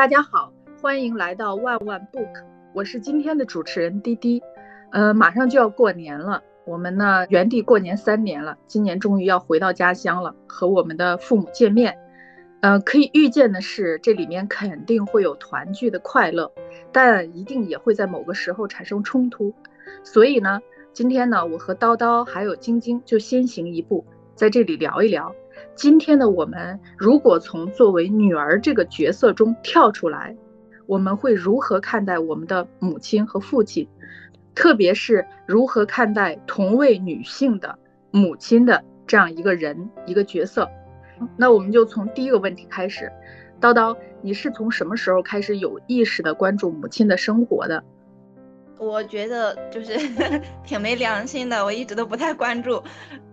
大家好，欢迎来到万万 book，我是今天的主持人滴滴。呃，马上就要过年了，我们呢原地过年三年了，今年终于要回到家乡了，和我们的父母见面。呃，可以预见的是，这里面肯定会有团聚的快乐，但一定也会在某个时候产生冲突。所以呢，今天呢，我和叨叨还有晶晶就先行一步，在这里聊一聊。今天的我们，如果从作为女儿这个角色中跳出来，我们会如何看待我们的母亲和父亲？特别是如何看待同为女性的母亲的这样一个人一个角色？那我们就从第一个问题开始。叨叨，你是从什么时候开始有意识的关注母亲的生活的？我觉得就是 挺没良心的，我一直都不太关注。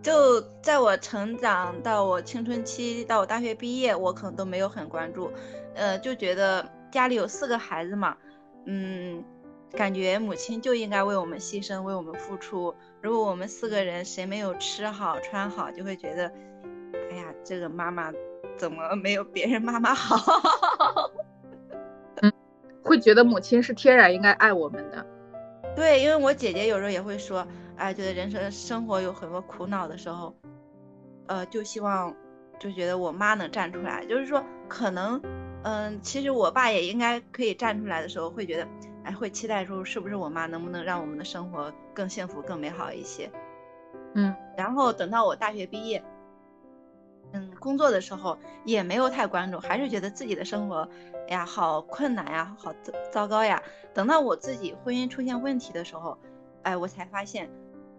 就在我成长到我青春期到我大学毕业，我可能都没有很关注。呃，就觉得家里有四个孩子嘛，嗯，感觉母亲就应该为我们牺牲，为我们付出。如果我们四个人谁没有吃好穿好，就会觉得，哎呀，这个妈妈怎么没有别人妈妈好？嗯，会觉得母亲是天然应该爱我们的。对，因为我姐姐有时候也会说，哎，觉得人生生活有很多苦恼的时候，呃，就希望，就觉得我妈能站出来。就是说，可能，嗯，其实我爸也应该可以站出来的时候，会觉得，哎，会期待说，是不是我妈能不能让我们的生活更幸福、更美好一些？嗯，然后等到我大学毕业。嗯，工作的时候也没有太关注，还是觉得自己的生活，哎呀，好困难呀，好糟糟糕呀。等到我自己婚姻出现问题的时候，哎，我才发现，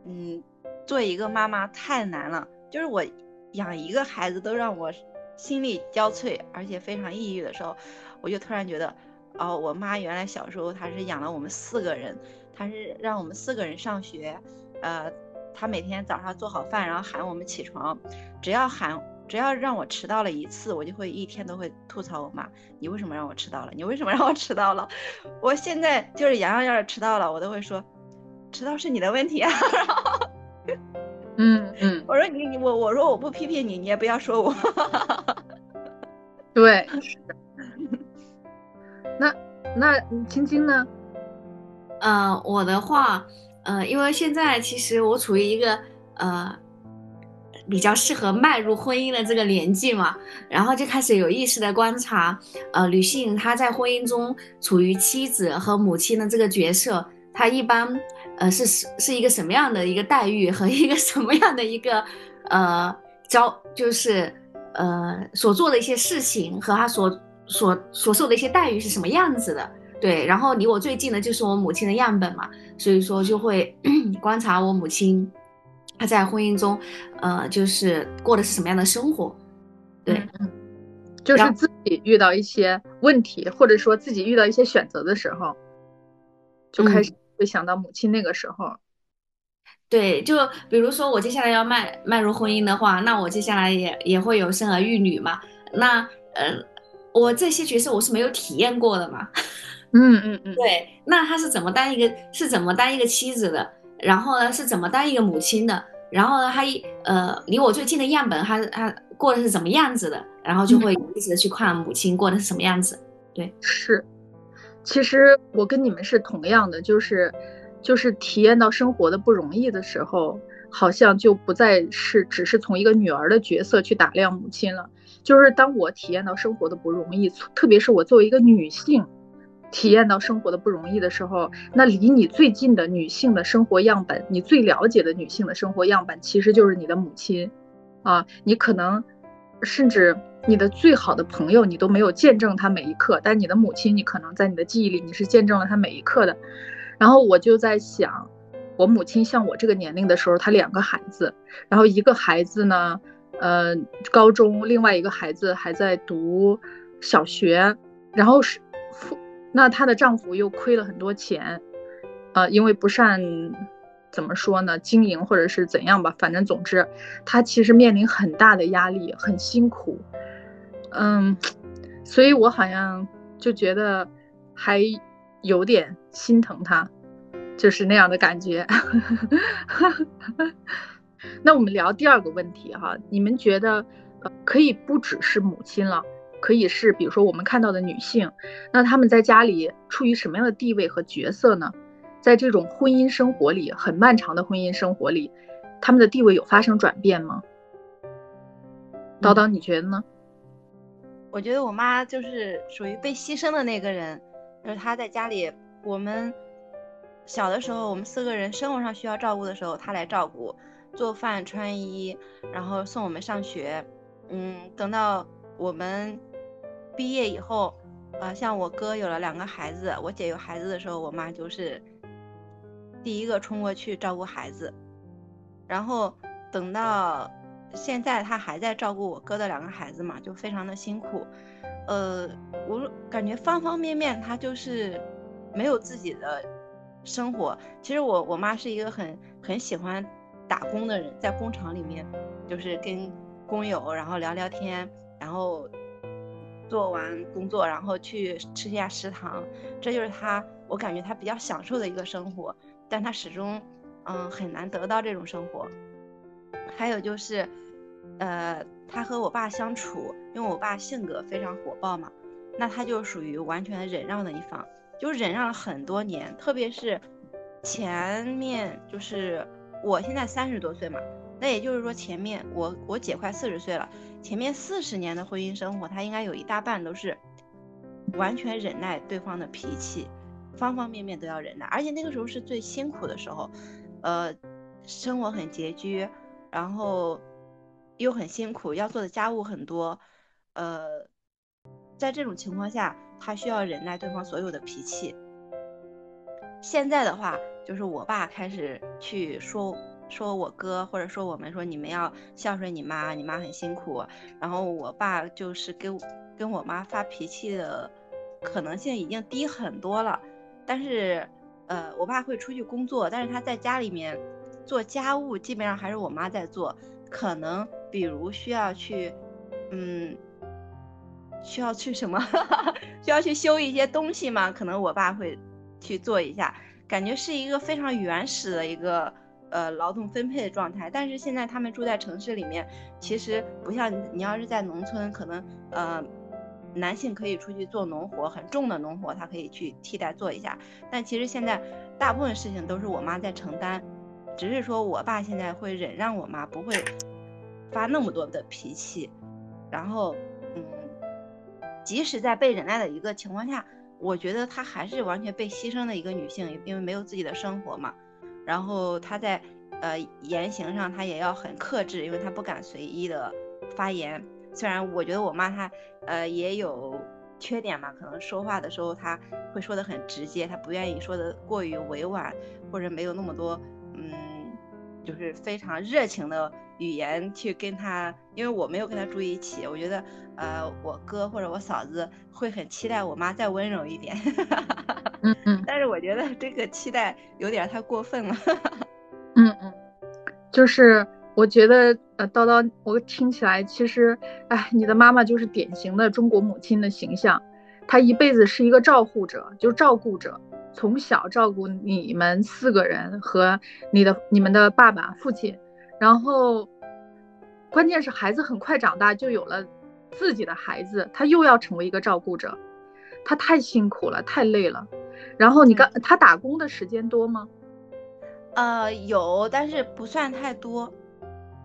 嗯，做一个妈妈太难了。就是我养一个孩子都让我心力交瘁，而且非常抑郁的时候，我就突然觉得，哦，我妈原来小时候她是养了我们四个人，她是让我们四个人上学，呃，她每天早上做好饭，然后喊我们起床，只要喊。只要让我迟到了一次，我就会一天都会吐槽我妈。你为什么让我迟到了？你为什么让我迟到了？我现在就是洋洋要是迟到了，我都会说，迟到是你的问题啊。嗯嗯，我说你你我我说我不批评你，你也不要说我。对，是。那那青青呢？呃，我的话，呃，因为现在其实我处于一个呃。比较适合迈入婚姻的这个年纪嘛，然后就开始有意识的观察，呃，女性她在婚姻中处于妻子和母亲的这个角色，她一般，呃，是是是一个什么样的一个待遇和一个什么样的一个，呃，招，就是呃所做的一些事情和她所所所受的一些待遇是什么样子的，对，然后离我最近的就是我母亲的样本嘛，所以说就会 观察我母亲。他在婚姻中，呃，就是过的是什么样的生活？对，嗯就是自己遇到一些问题，或者说自己遇到一些选择的时候，就开始会想到母亲那个时候。对，就比如说我接下来要迈迈入婚姻的话，那我接下来也也会有生儿育女嘛。那，呃，我这些角色我是没有体验过的嘛。嗯嗯嗯。对，那他是怎么当一个是怎么当一个妻子的？然后呢，是怎么当一个母亲的？然后呢，他一呃，离我最近的样本，他他过的是怎么样子的？然后就会一直的去看母亲过的是什么样子。对，是。其实我跟你们是同样的，就是就是体验到生活的不容易的时候，好像就不再是只是从一个女儿的角色去打量母亲了。就是当我体验到生活的不容易，特别是我作为一个女性。体验到生活的不容易的时候，那离你最近的女性的生活样本，你最了解的女性的生活样本，其实就是你的母亲，啊，你可能甚至你的最好的朋友，你都没有见证她每一刻，但你的母亲，你可能在你的记忆里，你是见证了她每一刻的。然后我就在想，我母亲像我这个年龄的时候，她两个孩子，然后一个孩子呢，呃，高中，另外一个孩子还在读小学，然后是。那她的丈夫又亏了很多钱，呃，因为不善怎么说呢，经营或者是怎样吧，反正总之，她其实面临很大的压力，很辛苦，嗯，所以我好像就觉得还有点心疼她，就是那样的感觉。那我们聊第二个问题哈，你们觉得，可以不只是母亲了，可以是比如说我们看到的女性，那她们在家里处于什么样的地位和角色呢？在这种婚姻生活里，很漫长的婚姻生活里，她们的地位有发生转变吗？叨叨，你觉得呢？我觉得我妈就是属于被牺牲的那个人，就是她在家里，我们小的时候，我们四个人生活上需要照顾的时候，她来照顾，做饭、穿衣，然后送我们上学。嗯，等到我们毕业以后，呃，像我哥有了两个孩子，我姐有孩子的时候，我妈就是第一个冲过去照顾孩子，然后等到。现在她还在照顾我哥的两个孩子嘛，就非常的辛苦，呃，我感觉方方面面她就是没有自己的生活。其实我我妈是一个很很喜欢打工的人，在工厂里面就是跟工友然后聊聊天，然后做完工作然后去吃一下食堂，这就是他我感觉他比较享受的一个生活，但他始终嗯很难得到这种生活。还有就是，呃，他和我爸相处，因为我爸性格非常火爆嘛，那他就属于完全忍让的一方，就忍让了很多年。特别是前面，就是我现在三十多岁嘛，那也就是说前面我我姐快四十岁了，前面四十年的婚姻生活，她应该有一大半都是完全忍耐对方的脾气，方方面面都要忍耐，而且那个时候是最辛苦的时候，呃，生活很拮据。然后又很辛苦，要做的家务很多，呃，在这种情况下，她需要忍耐对方所有的脾气。现在的话，就是我爸开始去说说我哥，或者说我们说你们要孝顺你妈，你妈很辛苦。然后我爸就是跟跟我妈发脾气的可能性已经低很多了。但是，呃，我爸会出去工作，但是他在家里面。做家务基本上还是我妈在做，可能比如需要去，嗯，需要去什么，需要去修一些东西嘛，可能我爸会去做一下，感觉是一个非常原始的一个呃劳动分配的状态。但是现在他们住在城市里面，其实不像你要是在农村，可能呃男性可以出去做农活，很重的农活他可以去替代做一下，但其实现在大部分事情都是我妈在承担。只是说我爸现在会忍让我妈，不会发那么多的脾气。然后，嗯，即使在被忍耐的一个情况下，我觉得她还是完全被牺牲的一个女性，因为没有自己的生活嘛。然后她在呃言行上，她也要很克制，因为她不敢随意的发言。虽然我觉得我妈她呃也有缺点嘛，可能说话的时候她会说的很直接，她不愿意说的过于委婉，或者没有那么多。嗯，就是非常热情的语言去跟他，因为我没有跟他住一起，我觉得，呃，我哥或者我嫂子会很期待我妈再温柔一点。嗯嗯。但是我觉得这个期待有点太过分了。嗯嗯。就是我觉得，呃，叨叨，我听起来其实，哎，你的妈妈就是典型的中国母亲的形象，她一辈子是一个照护者，就照顾者。从小照顾你们四个人和你的你们的爸爸父亲，然后关键是孩子很快长大就有了自己的孩子，他又要成为一个照顾者，他太辛苦了，太累了。然后你刚他打工的时间多吗？呃，有，但是不算太多。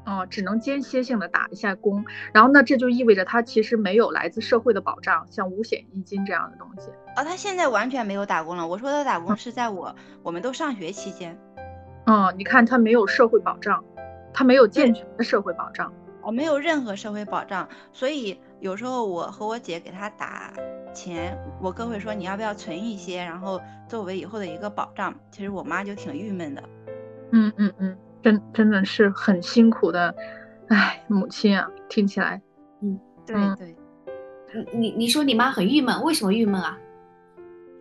哦，只能间歇性的打一下工，然后那这就意味着他其实没有来自社会的保障，像五险一金这样的东西。哦，他现在完全没有打工了。我说的打工是在我我们都上学期间。哦，你看他没有社会保障，他没有健全的社会保障。哦，没有任何社会保障，所以有时候我和我姐给他打钱，我哥会说你要不要存一些，然后作为以后的一个保障。其实我妈就挺郁闷的。嗯嗯嗯。真真的是很辛苦的，哎，母亲啊，听起来，嗯，对对，你你说你妈很郁闷，为什么郁闷啊？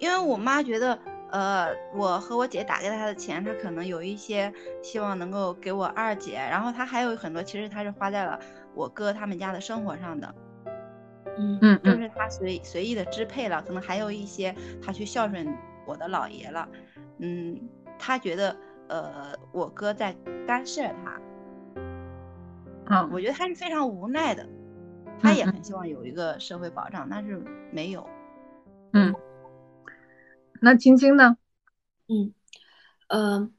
因为我妈觉得，呃，我和我姐打给她的钱，她可能有一些希望能够给我二姐，然后她还有很多，其实她是花在了我哥他们家的生活上的，嗯嗯，就是他随随意的支配了，可能还有一些他去孝顺我的姥爷了，嗯，他觉得。呃，我哥在干涉他，嗯，我觉得他是非常无奈的，他也很希望有一个社会保障，但是没有。嗯，那青青呢？嗯，呃，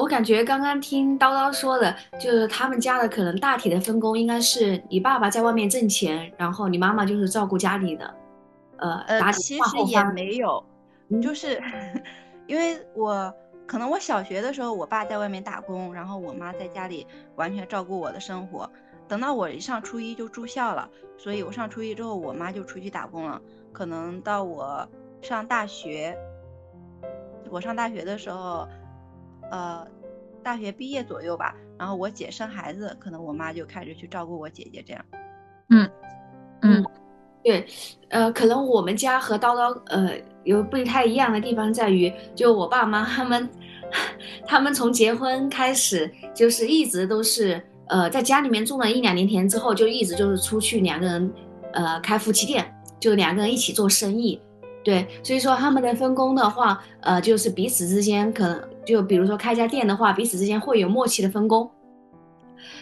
我感觉刚刚听叨叨说的，就是他们家的可能大体的分工应该是你爸爸在外面挣钱，然后你妈妈就是照顾家里的，呃，呃，其实也没有，就是 因为我可能我小学的时候，我爸在外面打工，然后我妈在家里完全照顾我的生活。等到我一上初一就住校了，所以我上初一之后，我妈就出去打工了。可能到我上大学，我上大学的时候，呃，大学毕业左右吧，然后我姐生孩子，可能我妈就开始去照顾我姐姐这样。嗯嗯，对，呃，可能我们家和叨叨呃有不太一样的地方在于，就我爸妈他们，他们从结婚开始就是一直都是。呃，在家里面种了一两年田之后，就一直就是出去两个人，呃，开夫妻店，就两个人一起做生意，对，所以说他们的分工的话，呃，就是彼此之间可能就比如说开家店的话，彼此之间会有默契的分工，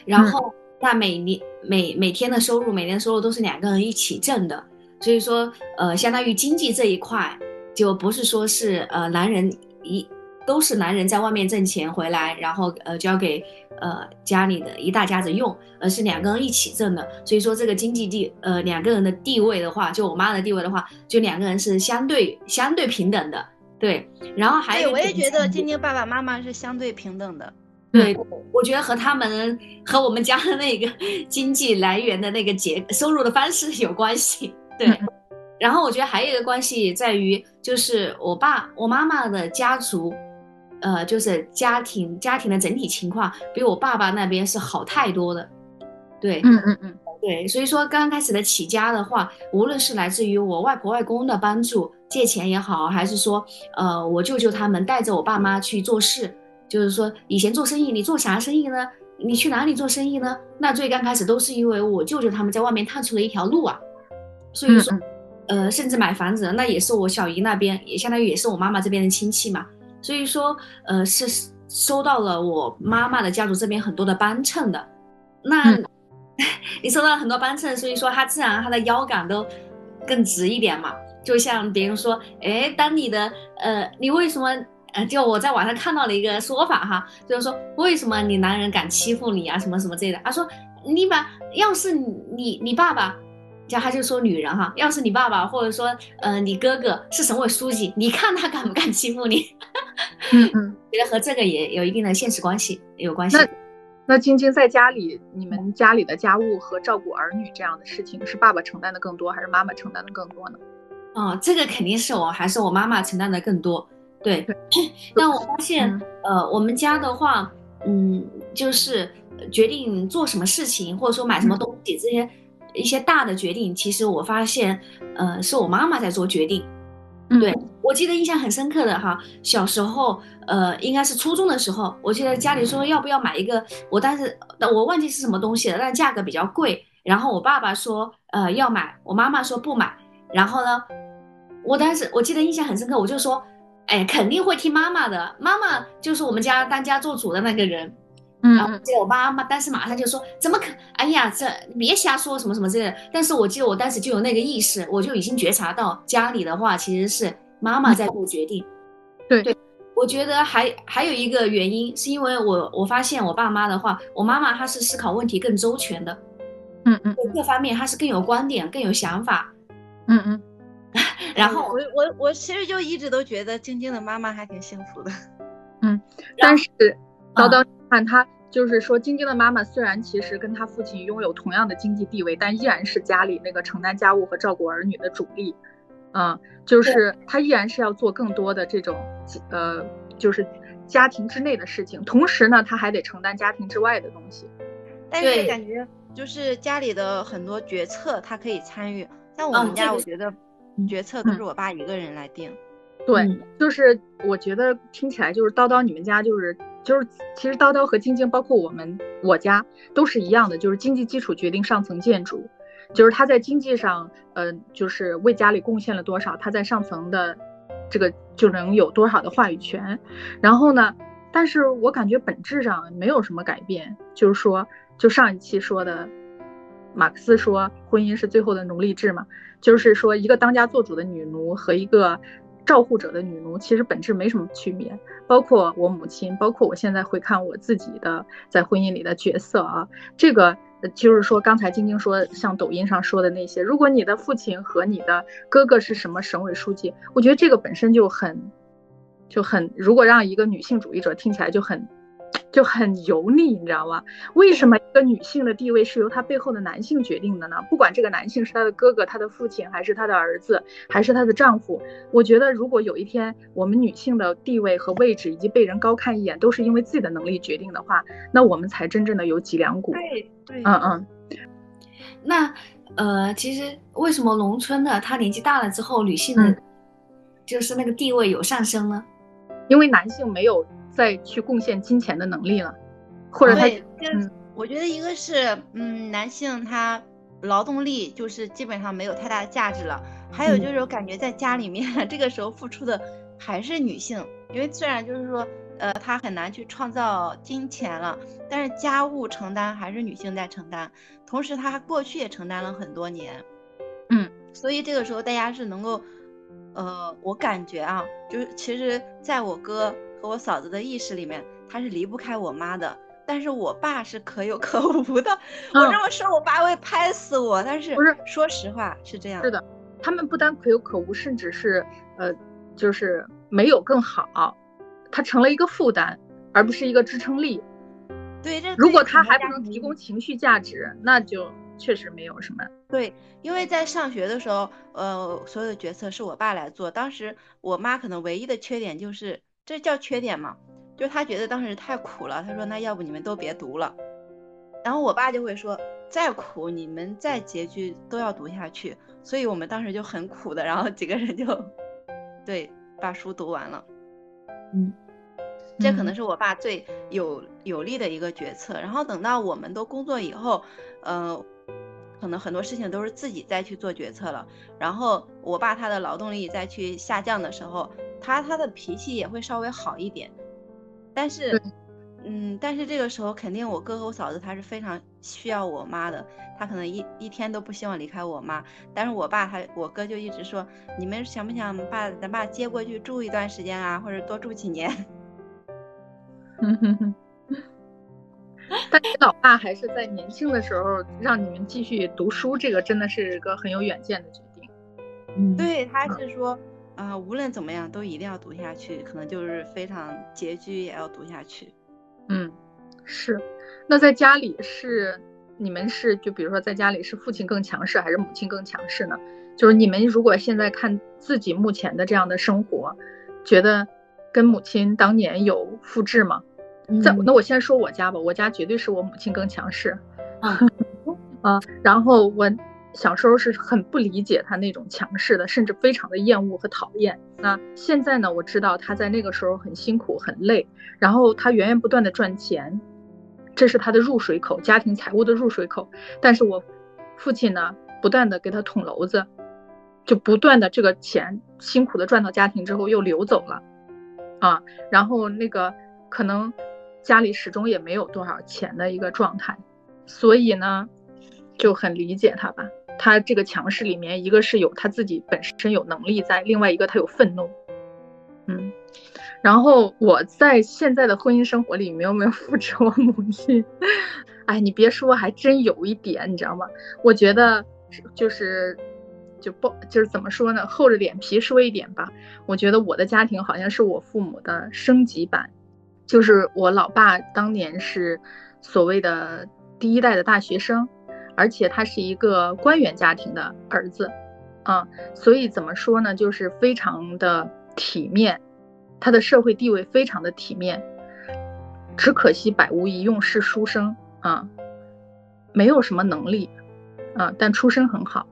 然后那每年每每天的收入，每年收入都是两个人一起挣的，所以说呃，相当于经济这一块就不是说是呃男人一都是男人在外面挣钱回来，然后呃交给。呃，家里的一大家子用，而是两个人一起挣的，所以说这个经济地，呃，两个人的地位的话，就我妈的地位的话，就两个人是相对相对平等的，对。然后还有，我也觉得晶晶爸爸妈妈是相对平等的，对。我觉得和他们和我们家的那个 经济来源的那个结收入的方式有关系，对。然后我觉得还有一个关系在于，就是我爸我妈妈的家族。呃，就是家庭家庭的整体情况比我爸爸那边是好太多的，对，嗯嗯嗯，对，所以说刚开始的起家的话，无论是来自于我外婆外公的帮助，借钱也好，还是说，呃，我舅舅他们带着我爸妈去做事，就是说以前做生意，你做啥生意呢？你去哪里做生意呢？那最刚开始都是因为我舅舅他们在外面探出了一条路啊，所以说，呃，甚至买房子，那也是我小姨那边，也相当于也是我妈妈这边的亲戚嘛。所以说，呃，是收到了我妈妈的家族这边很多的帮衬的。那，你收到了很多帮衬，所以说他自然他的腰杆都更直一点嘛。就像别人说，哎，当你的，呃，你为什么，呃，就我在网上看到了一个说法哈，就是说为什么你男人敢欺负你啊，什么什么之类的。他说，你把要是你你爸爸。叫他就说女人哈，要是你爸爸或者说呃你哥哥是省委书记，你看他敢不敢欺负你？嗯嗯，觉得和这个也有一定的现实关系有关系。那那晶晶在家里，你们家里的家务和照顾儿女这样的事情，是爸爸承担的更多，还是妈妈承担的更多呢？哦，这个肯定是我还是我妈妈承担的更多。对，但我发现呃我们家的话，嗯，就是决定做什么事情或者说买什么东西这些。一些大的决定，其实我发现，呃，是我妈妈在做决定。对我记得印象很深刻的哈，小时候，呃，应该是初中的时候，我记得家里说要不要买一个，我当时我忘记是什么东西了，但价格比较贵。然后我爸爸说，呃，要买，我妈妈说不买。然后呢，我当时我记得印象很深刻，我就说，哎，肯定会听妈妈的，妈妈就是我们家当家做主的那个人。嗯，然后记得我妈妈，当时马上就说怎么可？哎呀，这别瞎说什么什么之类的。但是我记得我当时就有那个意识，我就已经觉察到家里的话其实是妈妈在做决定。对对，我觉得还还有一个原因，是因为我我发现我爸妈的话，我妈妈她是思考问题更周全的。嗯嗯，各方面她是更有观点、更有想法。嗯嗯，然后我我我其实就一直都觉得晶晶的妈妈还挺幸福的。嗯，但是叨叨。看他就是说，晶晶的妈妈虽然其实跟他父亲拥有同样的经济地位，但依然是家里那个承担家务和照顾儿女的主力。嗯，就是他依然是要做更多的这种呃，就是家庭之内的事情，同时呢，他还得承担家庭之外的东西。但是感觉就是家里的很多决策他可以参与，像我们家，我觉得决策都是我爸一个人来定。对，就是我觉得听起来就是叨叨，你们家就是。就是其实叨叨和晶晶，包括我们我家都是一样的，就是经济基础决定上层建筑，就是他在经济上，呃，就是为家里贡献了多少，他在上层的这个就能有多少的话语权。然后呢，但是我感觉本质上没有什么改变，就是说，就上一期说的，马克思说婚姻是最后的奴隶制嘛，就是说一个当家做主的女奴和一个照护者的女奴其实本质没什么区别。包括我母亲，包括我现在回看我自己的在婚姻里的角色啊，这个就是说刚才晶晶说像抖音上说的那些，如果你的父亲和你的哥哥是什么省委书记，我觉得这个本身就很就很，如果让一个女性主义者听起来就很。就很油腻，你知道吗？为什么一个女性的地位是由她背后的男性决定的呢？不管这个男性是她的哥哥、她的父亲，还是她的儿子，还是她的丈夫，我觉得如果有一天我们女性的地位和位置以及被人高看一眼，都是因为自己的能力决定的话，那我们才真正的有脊梁骨。对对，嗯嗯。那呃，其实为什么农村的她年纪大了之后，女性的，就是那个地位有上升呢？因为男性没有。再去贡献金钱的能力了，或者他，嗯，我觉得一个是，嗯，男性他劳动力就是基本上没有太大的价值了，还有就是我感觉在家里面 这个时候付出的还是女性，因为虽然就是说，呃，他很难去创造金钱了，但是家务承担还是女性在承担，同时他过去也承担了很多年，嗯，所以这个时候大家是能够，呃，我感觉啊，就是其实在我哥。和我嫂子的意识里面，他是离不开我妈的，但是我爸是可有可无的。我这么说，我爸会拍死我。但是不是？说实话是这样。是的，他们不单可有可无，甚至是呃，就是没有更好，他成了一个负担，而不是一个支撑力。对，这如果他还不能提供情绪价值，那就确实没有什么。对，因为在上学的时候，呃，所有的决策是我爸来做。当时我妈可能唯一的缺点就是。这叫缺点吗？就是他觉得当时太苦了，他说那要不你们都别读了。然后我爸就会说，再苦你们再拮据都要读下去。所以我们当时就很苦的，然后几个人就，对，把书读完了。嗯，这可能是我爸最有有利的一个决策。然后等到我们都工作以后，嗯，可能很多事情都是自己再去做决策了。然后我爸他的劳动力再去下降的时候。他他的脾气也会稍微好一点，但是，嗯，但是这个时候肯定我哥和我嫂子他是非常需要我妈的，他可能一一天都不希望离开我妈。但是我爸他我哥就一直说，你们想不想把咱爸接过去住一段时间啊，或者多住几年？但你老爸还是在年轻的时候让你们继续读书，这个真的是个很有远见的决定。嗯，对，他是说。啊，无论怎么样都一定要读下去，可能就是非常拮据也要读下去。嗯，是。那在家里是你们是就比如说在家里是父亲更强势还是母亲更强势呢？就是你们如果现在看自己目前的这样的生活，觉得跟母亲当年有复制吗？在那我先说我家吧，我家绝对是我母亲更强势。啊 啊，然后我。小时候是很不理解他那种强势的，甚至非常的厌恶和讨厌。那现在呢？我知道他在那个时候很辛苦、很累，然后他源源不断的赚钱，这是他的入水口，家庭财务的入水口。但是我父亲呢，不断的给他捅娄子，就不断的这个钱辛苦的赚到家庭之后又流走了，啊，然后那个可能家里始终也没有多少钱的一个状态，所以呢，就很理解他吧。他这个强势里面，一个是有他自己本身有能力在，另外一个他有愤怒，嗯，然后我在现在的婚姻生活里，没有没有复制我母亲？哎，你别说，还真有一点，你知道吗？我觉得就是就不就是怎么说呢？厚着脸皮说一点吧。我觉得我的家庭好像是我父母的升级版，就是我老爸当年是所谓的第一代的大学生。而且他是一个官员家庭的儿子，啊，所以怎么说呢，就是非常的体面，他的社会地位非常的体面。只可惜百无一用是书生啊，没有什么能力，啊，但出身很好。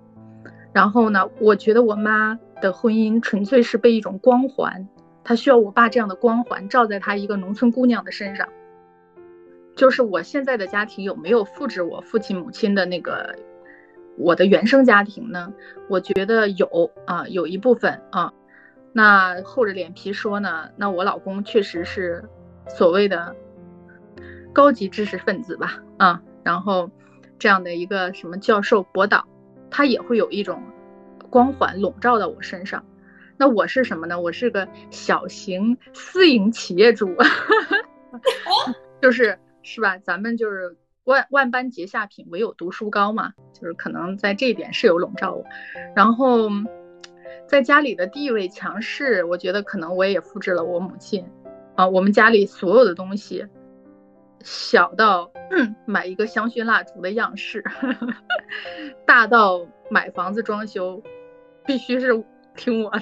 然后呢，我觉得我妈的婚姻纯粹是被一种光环，她需要我爸这样的光环照在她一个农村姑娘的身上。就是我现在的家庭有没有复制我父亲母亲的那个我的原生家庭呢？我觉得有啊，有一部分啊。那厚着脸皮说呢？那我老公确实是所谓的高级知识分子吧？啊，然后这样的一个什么教授博导，他也会有一种光环笼罩到我身上。那我是什么呢？我是个小型私营企业主，就是是吧？咱们就是万万般皆下品，唯有读书高嘛，就是可能在这一点是有笼罩我。然后在家里的地位强势，我觉得可能我也复制了我母亲啊。我们家里所有的东西，小到买一个香薰蜡烛的样式，大到买房子装修，必须是。听我的，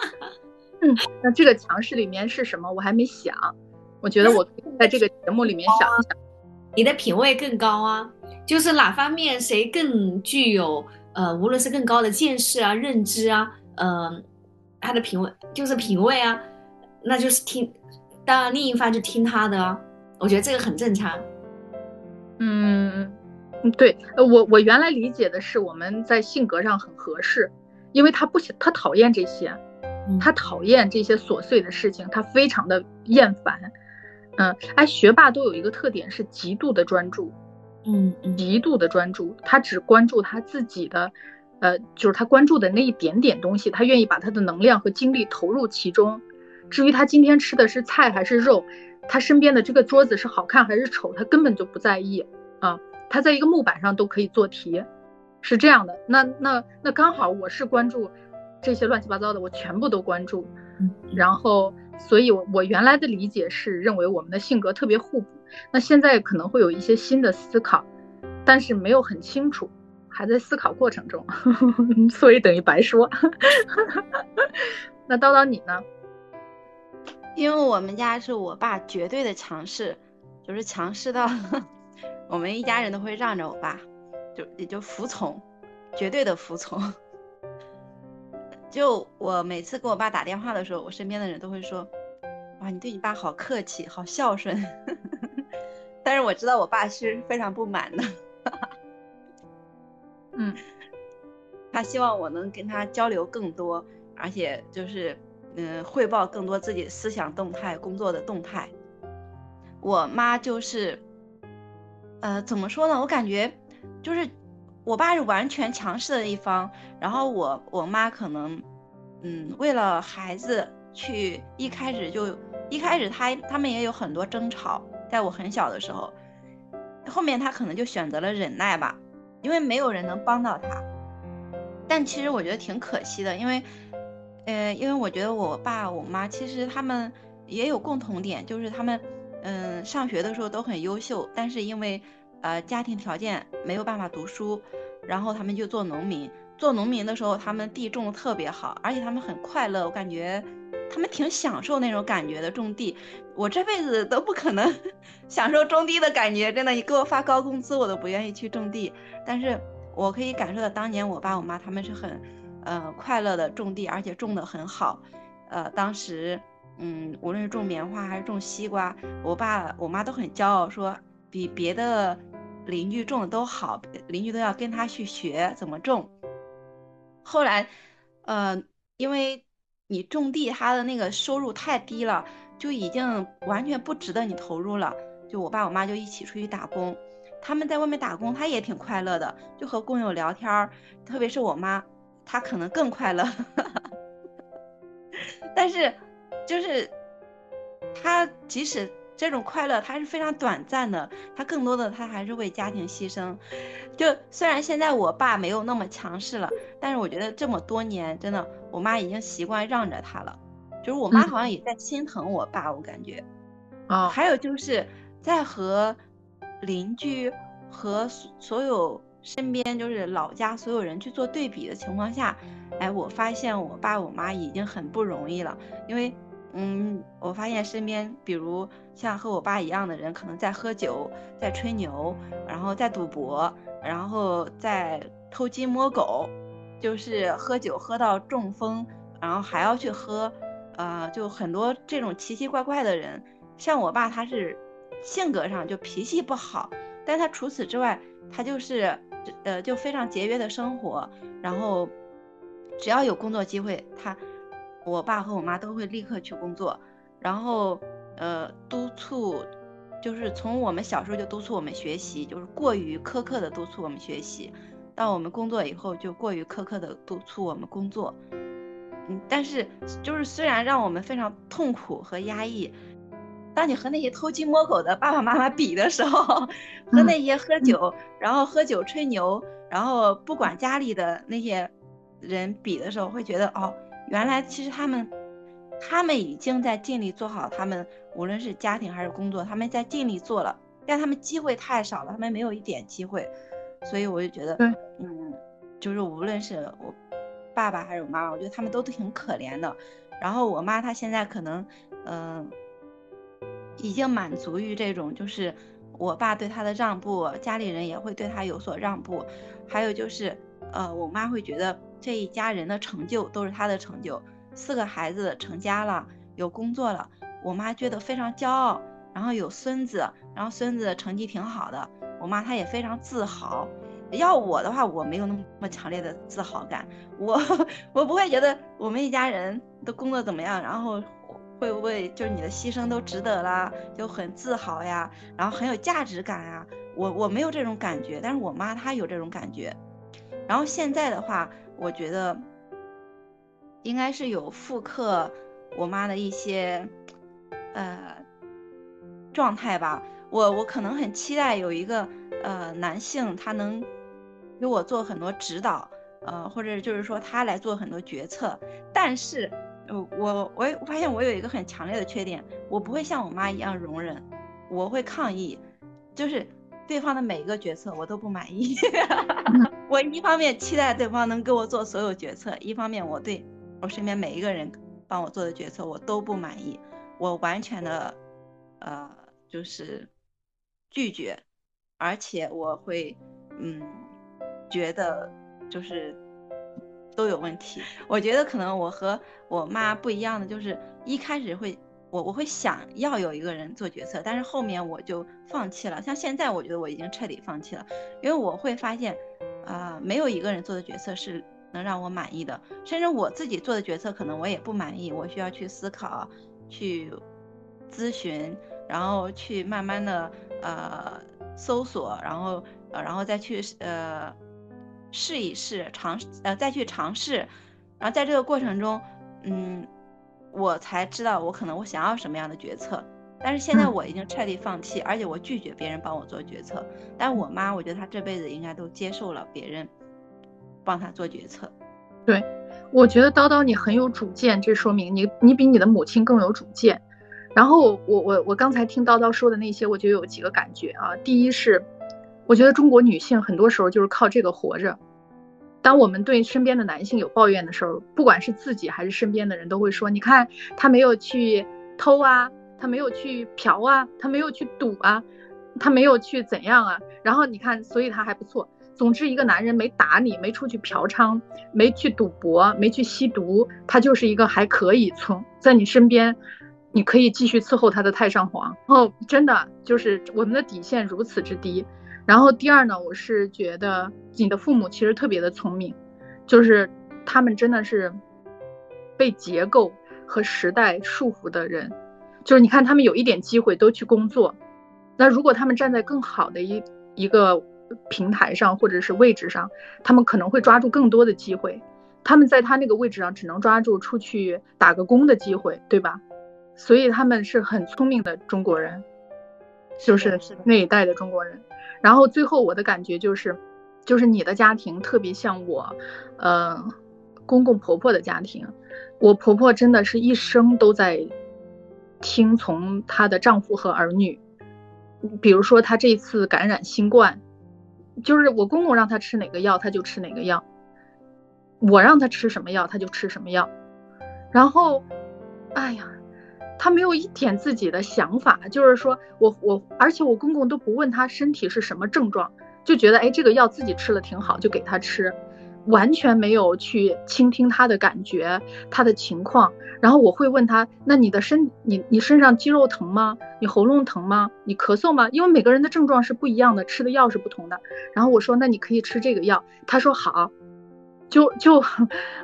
嗯，那这个强势里面是什么？我还没想，我觉得我在这个节目里面想一想。你的品味更高啊，就是哪方面谁更具有呃，无论是更高的见识啊、认知啊，嗯，他的品味就是品味啊，那就是听，当然另一方就听他的啊，我觉得这个很正常。嗯，对，呃，我我原来理解的是我们在性格上很合适。因为他不想，他讨厌这些，他讨厌这些琐碎的事情，他非常的厌烦。嗯，哎，学霸都有一个特点是极度的专注，嗯，极度的专注，他只关注他自己的，呃，就是他关注的那一点点东西，他愿意把他的能量和精力投入其中。至于他今天吃的是菜还是肉，他身边的这个桌子是好看还是丑，他根本就不在意啊。他在一个木板上都可以做题。是这样的，那那那刚好我是关注这些乱七八糟的，我全部都关注，然后，所以，我我原来的理解是认为我们的性格特别互补，那现在可能会有一些新的思考，但是没有很清楚，还在思考过程中，所以等于白说。那叨叨你呢？因为我们家是我爸绝对的强势，就是强势到 我们一家人都会让着我爸。就也就服从，绝对的服从。就我每次给我爸打电话的时候，我身边的人都会说：“哇，你对你爸好客气，好孝顺。”但是我知道我爸是非常不满的。嗯，他希望我能跟他交流更多，而且就是嗯汇报更多自己思想动态、工作的动态。我妈就是，呃，怎么说呢？我感觉。就是我爸是完全强势的一方，然后我我妈可能，嗯，为了孩子去一开始就一开始他他们也有很多争吵，在我很小的时候，后面他可能就选择了忍耐吧，因为没有人能帮到他。但其实我觉得挺可惜的，因为，呃，因为我觉得我爸我妈其实他们也有共同点，就是他们嗯上学的时候都很优秀，但是因为。呃，家庭条件没有办法读书，然后他们就做农民。做农民的时候，他们地种的特别好，而且他们很快乐。我感觉他们挺享受那种感觉的，种地。我这辈子都不可能 享受种地的感觉，真的。你给我发高工资，我都不愿意去种地。但是我可以感受到，当年我爸我妈他们是很，呃，快乐的种地，而且种的很好。呃，当时，嗯，无论是种棉花还是种西瓜，我爸我妈都很骄傲，说比别的。邻居种的都好，邻居都要跟他去学怎么种。后来，呃，因为你种地，他的那个收入太低了，就已经完全不值得你投入了。就我爸我妈就一起出去打工，他们在外面打工，他也挺快乐的，就和工友聊天儿。特别是我妈，她可能更快乐。但是，就是他即使。这种快乐它是非常短暂的，它更多的它还是为家庭牺牲。就虽然现在我爸没有那么强势了，但是我觉得这么多年真的，我妈已经习惯让着他了。就是我妈好像也在心疼我爸，我感觉。啊，还有就是在和邻居和所有身边就是老家所有人去做对比的情况下，哎，我发现我爸我妈已经很不容易了，因为。嗯，我发现身边，比如像和我爸一样的人，可能在喝酒，在吹牛，然后在赌博，然后在偷鸡摸狗，就是喝酒喝到中风，然后还要去喝，呃，就很多这种奇奇怪怪的人。像我爸，他是性格上就脾气不好，但他除此之外，他就是，呃，就非常节约的生活，然后只要有工作机会，他。我爸和我妈都会立刻去工作，然后，呃，督促就是从我们小时候就督促我们学习，就是过于苛刻的督促我们学习，到我们工作以后就过于苛刻的督促我们工作。嗯，但是就是虽然让我们非常痛苦和压抑，当你和那些偷鸡摸狗的爸爸妈妈比的时候，和那些喝酒然后喝酒吹牛，然后不管家里的那些人比的时候，会觉得哦，原来其实他们。他们已经在尽力做好他们，无论是家庭还是工作，他们在尽力做了，但他们机会太少了，他们没有一点机会，所以我就觉得，嗯，就是无论是我爸爸还是我妈妈，我觉得他们都挺可怜的。然后我妈她现在可能，嗯，已经满足于这种，就是我爸对她的让步，家里人也会对她有所让步，还有就是，呃，我妈会觉得这一家人的成就都是她的成就。四个孩子成家了，有工作了，我妈觉得非常骄傲。然后有孙子，然后孙子成绩挺好的，我妈她也非常自豪。要我的话，我没有那么强烈的自豪感，我 我不会觉得我们一家人的工作怎么样，然后会不会就是你的牺牲都值得啦，就很自豪呀，然后很有价值感啊。我我没有这种感觉，但是我妈她有这种感觉。然后现在的话，我觉得。应该是有复刻我妈的一些呃状态吧。我我可能很期待有一个呃男性，他能给我做很多指导，呃，或者就是说他来做很多决策。但是，我我我发现我有一个很强烈的缺点，我不会像我妈一样容忍，我会抗议，就是对方的每一个决策我都不满意。我一方面期待对方能给我做所有决策，一方面我对。我身边每一个人帮我做的决策，我都不满意，我完全的，呃，就是拒绝，而且我会，嗯，觉得就是都有问题。我觉得可能我和我妈不一样的，就是一开始会，我我会想要有一个人做决策，但是后面我就放弃了。像现在，我觉得我已经彻底放弃了，因为我会发现，啊，没有一个人做的决策是。能让我满意的，甚至我自己做的决策可能我也不满意，我需要去思考，去咨询，然后去慢慢的呃搜索，然后呃然后再去呃试一试尝呃再去尝试，然后在这个过程中，嗯，我才知道我可能我想要什么样的决策，但是现在我已经彻底放弃，而且我拒绝别人帮我做决策，但我妈我觉得她这辈子应该都接受了别人。帮她做决策，对，我觉得叨叨你很有主见，这说明你你比你的母亲更有主见。然后我我我刚才听叨叨说的那些，我就有几个感觉啊。第一是，我觉得中国女性很多时候就是靠这个活着。当我们对身边的男性有抱怨的时候，不管是自己还是身边的人都会说，你看他没有去偷啊，他没有去嫖啊，他没有去赌啊，他没有去怎样啊。然后你看，所以他还不错。总之，一个男人没打你，没出去嫖娼，没去赌博，没去吸毒，他就是一个还可以从在你身边，你可以继续伺候他的太上皇。然后，真的就是我们的底线如此之低。然后，第二呢，我是觉得你的父母其实特别的聪明，就是他们真的是被结构和时代束缚的人。就是你看，他们有一点机会都去工作，那如果他们站在更好的一一个。平台上或者是位置上，他们可能会抓住更多的机会。他们在他那个位置上只能抓住出去打个工的机会，对吧？所以他们是很聪明的中国人，就是那一代的中国人。然后最后我的感觉就是，就是你的家庭特别像我，呃，公公婆婆的家庭。我婆婆真的是一生都在听从她的丈夫和儿女。比如说她这次感染新冠。就是我公公让她吃哪个药，她就吃哪个药；我让她吃什么药，她就吃什么药。然后，哎呀，他没有一点自己的想法，就是说我我，而且我公公都不问他身体是什么症状，就觉得哎这个药自己吃了挺好，就给他吃。完全没有去倾听他的感觉，他的情况。然后我会问他：“那你的身，你你身上肌肉疼吗？你喉咙疼吗？你咳嗽吗？因为每个人的症状是不一样的，吃的药是不同的。”然后我说：“那你可以吃这个药。”他说：“好。”就就，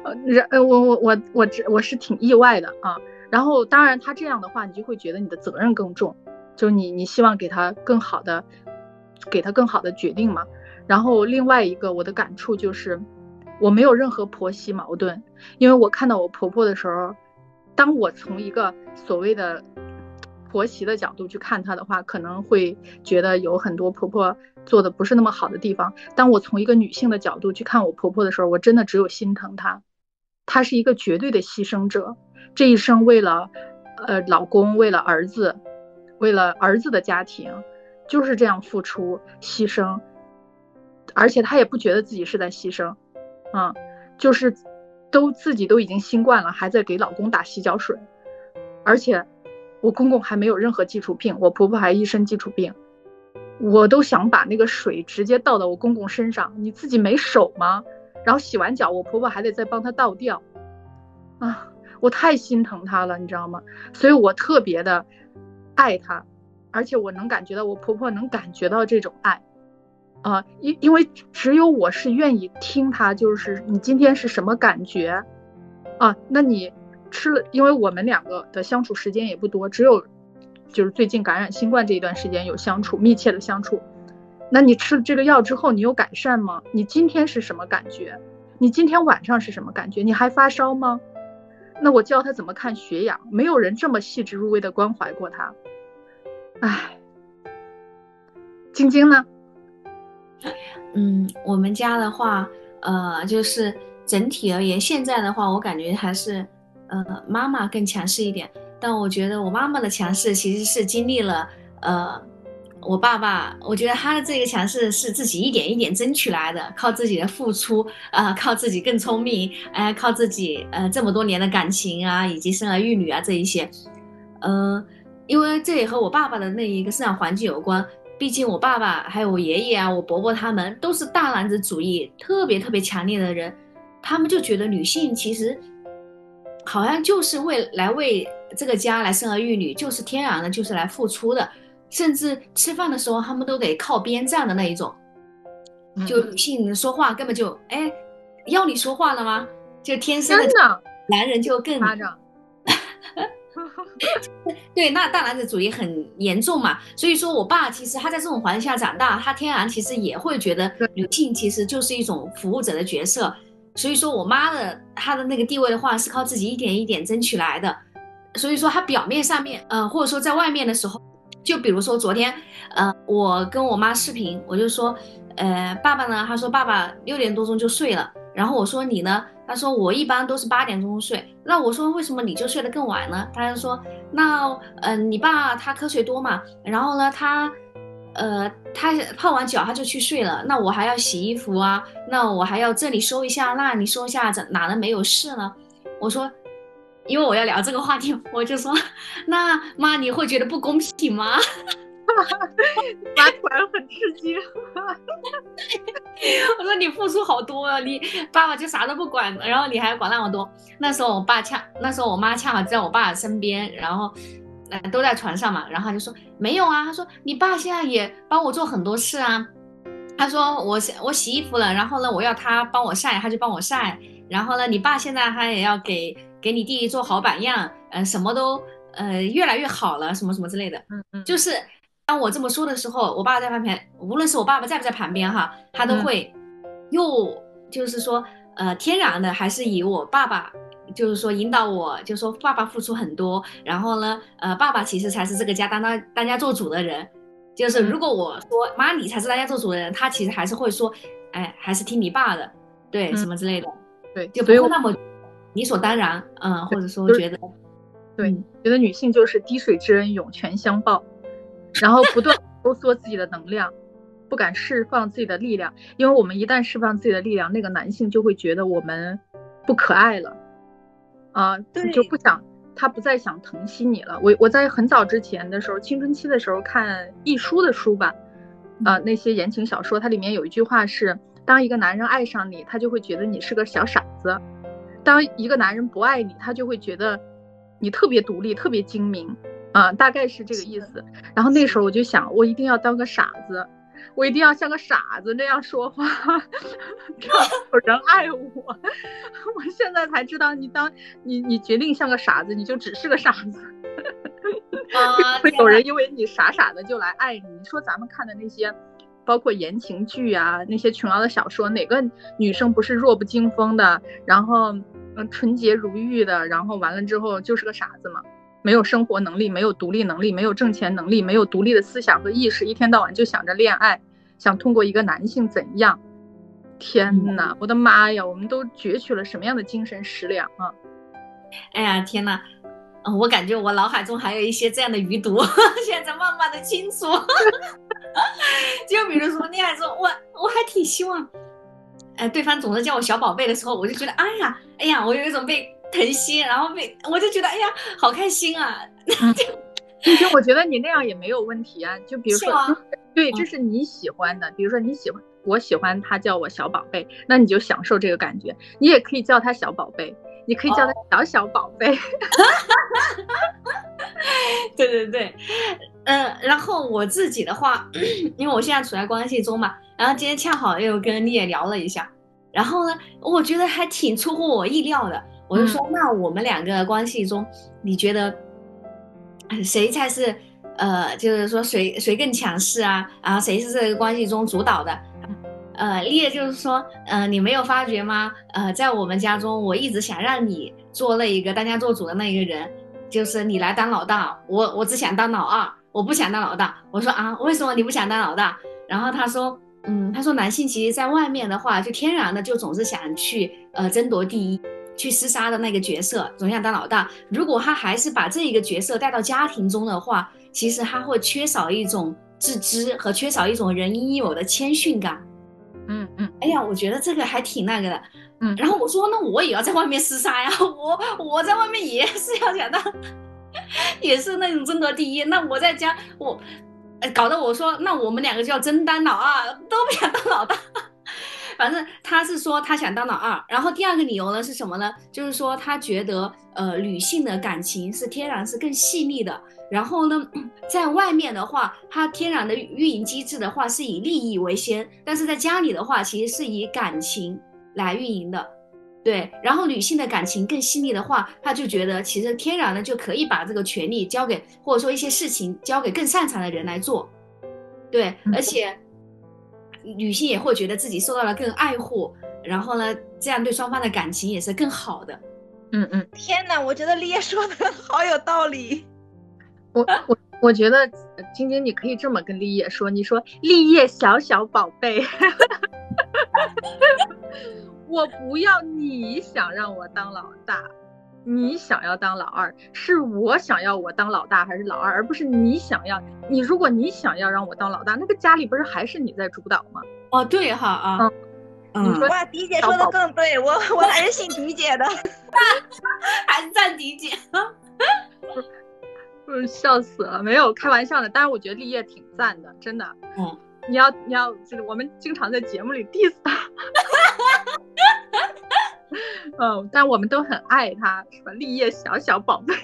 呃，然呃，我我我我我是挺意外的啊。然后当然他这样的话，你就会觉得你的责任更重。就你你希望给他更好的，给他更好的决定嘛。然后另外一个我的感触就是，我没有任何婆媳矛盾，因为我看到我婆婆的时候，当我从一个所谓的婆媳的角度去看她的话，可能会觉得有很多婆婆做的不是那么好的地方。当我从一个女性的角度去看我婆婆的时候，我真的只有心疼她。她是一个绝对的牺牲者，这一生为了，呃，老公，为了儿子，为了儿子的家庭，就是这样付出牺牲，而且她也不觉得自己是在牺牲，啊，就是都自己都已经新冠了，还在给老公打洗脚水，而且我公公还没有任何基础病，我婆婆还一身基础病，我都想把那个水直接倒到我公公身上，你自己没手吗？然后洗完脚，我婆婆还得再帮她倒掉，啊，我太心疼她了，你知道吗？所以我特别的爱她，而且我能感觉到我婆婆能感觉到这种爱，啊，因因为只有我是愿意听他，就是你今天是什么感觉，啊，那你吃了，因为我们两个的相处时间也不多，只有就是最近感染新冠这一段时间有相处密切的相处。那你吃了这个药之后，你有改善吗？你今天是什么感觉？你今天晚上是什么感觉？你还发烧吗？那我教他怎么看血氧，没有人这么细致入微的关怀过他。唉，晶晶呢？嗯，我们家的话，呃，就是整体而言，现在的话，我感觉还是，呃，妈妈更强势一点。但我觉得我妈妈的强势其实是经历了，呃。我爸爸，我觉得他的这个强势是自己一点一点争取来的，靠自己的付出啊，靠自己更聪明，哎，靠自己呃这么多年的感情啊，以及生儿育女啊这一些，嗯，因为这也和我爸爸的那一个生长环境有关。毕竟我爸爸还有我爷爷啊，我伯伯他们都是大男子主义特别特别强烈的人，他们就觉得女性其实好像就是为来为这个家来生儿育女，就是天然的，就是来付出的。甚至吃饭的时候，他们都得靠边站的那一种，就女性说话根本就哎，要你说话了吗？就天生的男人就更 对，那大男子主义很严重嘛。所以说我爸其实他在这种环境下长大，他天然其实也会觉得女性其实就是一种服务者的角色。所以说我妈的她的那个地位的话，是靠自己一点一点争取来的。所以说她表面上面，呃，或者说在外面的时候。就比如说昨天，呃，我跟我妈视频，我就说，呃，爸爸呢？他说爸爸六点多钟就睡了。然后我说你呢？他说我一般都是八点钟睡。那我说为什么你就睡得更晚呢？他就说，那，嗯，你爸他瞌睡多嘛。然后呢，他，呃，他泡完脚他就去睡了。那我还要洗衣服啊，那我还要这里收一下，那里收一下，怎哪能没有事呢？我说。因为我要聊这个话题，我就说，那妈你会觉得不公平吗？妈突然很吃惊。我说你付出好多啊，你爸爸就啥都不管，然后你还管那么多。那时候我爸恰，那时候我妈恰好在我爸身边，然后，嗯，都在床上嘛，然后他就说没有啊，他说你爸现在也帮我做很多事啊。他说我我洗衣服了，然后呢我要他帮我晒，他就帮我晒。然后呢，你爸现在他也要给。给你弟弟做好榜样，嗯，什么都，呃，越来越好了，什么什么之类的，嗯嗯，就是当我这么说的时候，我爸爸在旁边，无论是我爸爸在不在旁边哈，他都会，又就是说，呃，天然的还是以我爸爸，就是说引导我，就是说爸爸付出很多，然后呢，呃，爸爸其实才是这个家当当当家做主的人，就是如果我说妈你才是当家做主的人，他其实还是会说，哎，还是听你爸的，对，什么之类的，对，就不会那么。理所当然，嗯，或者说觉得，对，觉得女性就是滴水之恩，涌泉相报，然后不断收缩自己的能量，不敢释放自己的力量，因为我们一旦释放自己的力量，那个男性就会觉得我们不可爱了，啊，就不想他不再想疼惜你了。我我在很早之前的时候，青春期的时候看一书的书吧，啊，那些言情小说，它里面有一句话是：当一个男人爱上你，他就会觉得你是个小傻子。当一个男人不爱你，他就会觉得你特别独立、特别精明，啊，大概是这个意思。然后那时候我就想，我一定要当个傻子，我一定要像个傻子那样说话，让有人爱我。我现在才知道，你当你你决定像个傻子，你就只是个傻子。啊，会有人因为你傻傻的就来爱你。你说咱们看的那些，包括言情剧啊，那些琼瑶的小说，哪个女生不是弱不禁风的，然后嗯纯洁如玉的，然后完了之后就是个傻子嘛？没有生活能力，没有独立能力，没有挣钱能力，没有独立的思想和意识，一天到晚就想着恋爱，想通过一个男性怎样？天哪，我的妈呀！我们都攫取了什么样的精神食粮啊？哎呀，天哪！我感觉我脑海中还有一些这样的余毒，现在慢慢的清除。就比如说恋爱中，我我还挺希望，哎，对方总是叫我小宝贝的时候，我就觉得，哎呀，哎呀，我有一种被疼惜，然后被我就觉得，哎呀，好开心啊！其实我觉得你那样也没有问题啊。就比如说，对，这是你喜欢的。比如说你喜欢，我喜欢他叫我小宝贝，那你就享受这个感觉。你也可以叫他小宝贝。你可以叫他小小宝贝，对对对，嗯，然后我自己的话，因为我现在处在关系中嘛，然后今天恰好又跟你也聊了一下，然后呢，我觉得还挺出乎我意料的，我就说，那我们两个关系中，你觉得谁才是呃，就是说谁谁更强势啊？然后谁是这个关系中主导的？呃，丽叶就是说，呃，你没有发觉吗？呃，在我们家中，我一直想让你做那一个当家做主的那一个人，就是你来当老大，我我只想当老二，我不想当老大。我说啊，为什么你不想当老大？然后他说，嗯，他说男性其实在外面的话，就天然的就总是想去呃争夺第一，去厮杀的那个角色，总想当老大。如果他还是把这一个角色带到家庭中的话，其实他会缺少一种自知和缺少一种人应有的谦逊感。嗯嗯，哎呀，我觉得这个还挺那个的，嗯，然后我说那我也要在外面厮杀呀，我我在外面也是要想当，也是那种争夺第一，那我在家我，搞得我说那我们两个就要争当老二，都不想当老大，反正他是说他想当老二，然后第二个理由呢是什么呢？就是说他觉得呃女性的感情是天然是更细腻的。然后呢，在外面的话，它天然的运营机制的话是以利益为先，但是在家里的话，其实是以感情来运营的，对。然后女性的感情更细腻的话，她就觉得其实天然的就可以把这个权利交给，或者说一些事情交给更擅长的人来做，对。而且女性也会觉得自己受到了更爱护，然后呢，这样对双方的感情也是更好的。嗯嗯。天哪，我觉得立业说的 好有道理。我我我觉得晶晶，你可以这么跟立业说，你说立业小小宝贝，我不要你想让我当老大，你想要当老二，是我想要我当老大还是老二，而不是你想要你。如果你想要让我当老大，那个家里不是还是你在主导吗？哦，对哈啊，你说哇，迪姐说的更对，我 我还是信迪姐的，还是赞迪姐。笑死了，没有开玩笑的。但是我觉得立业挺赞的，真的。嗯，你要你要就是我们经常在节目里 diss 他，嗯，但我们都很爱他，什么？立业小小宝贝，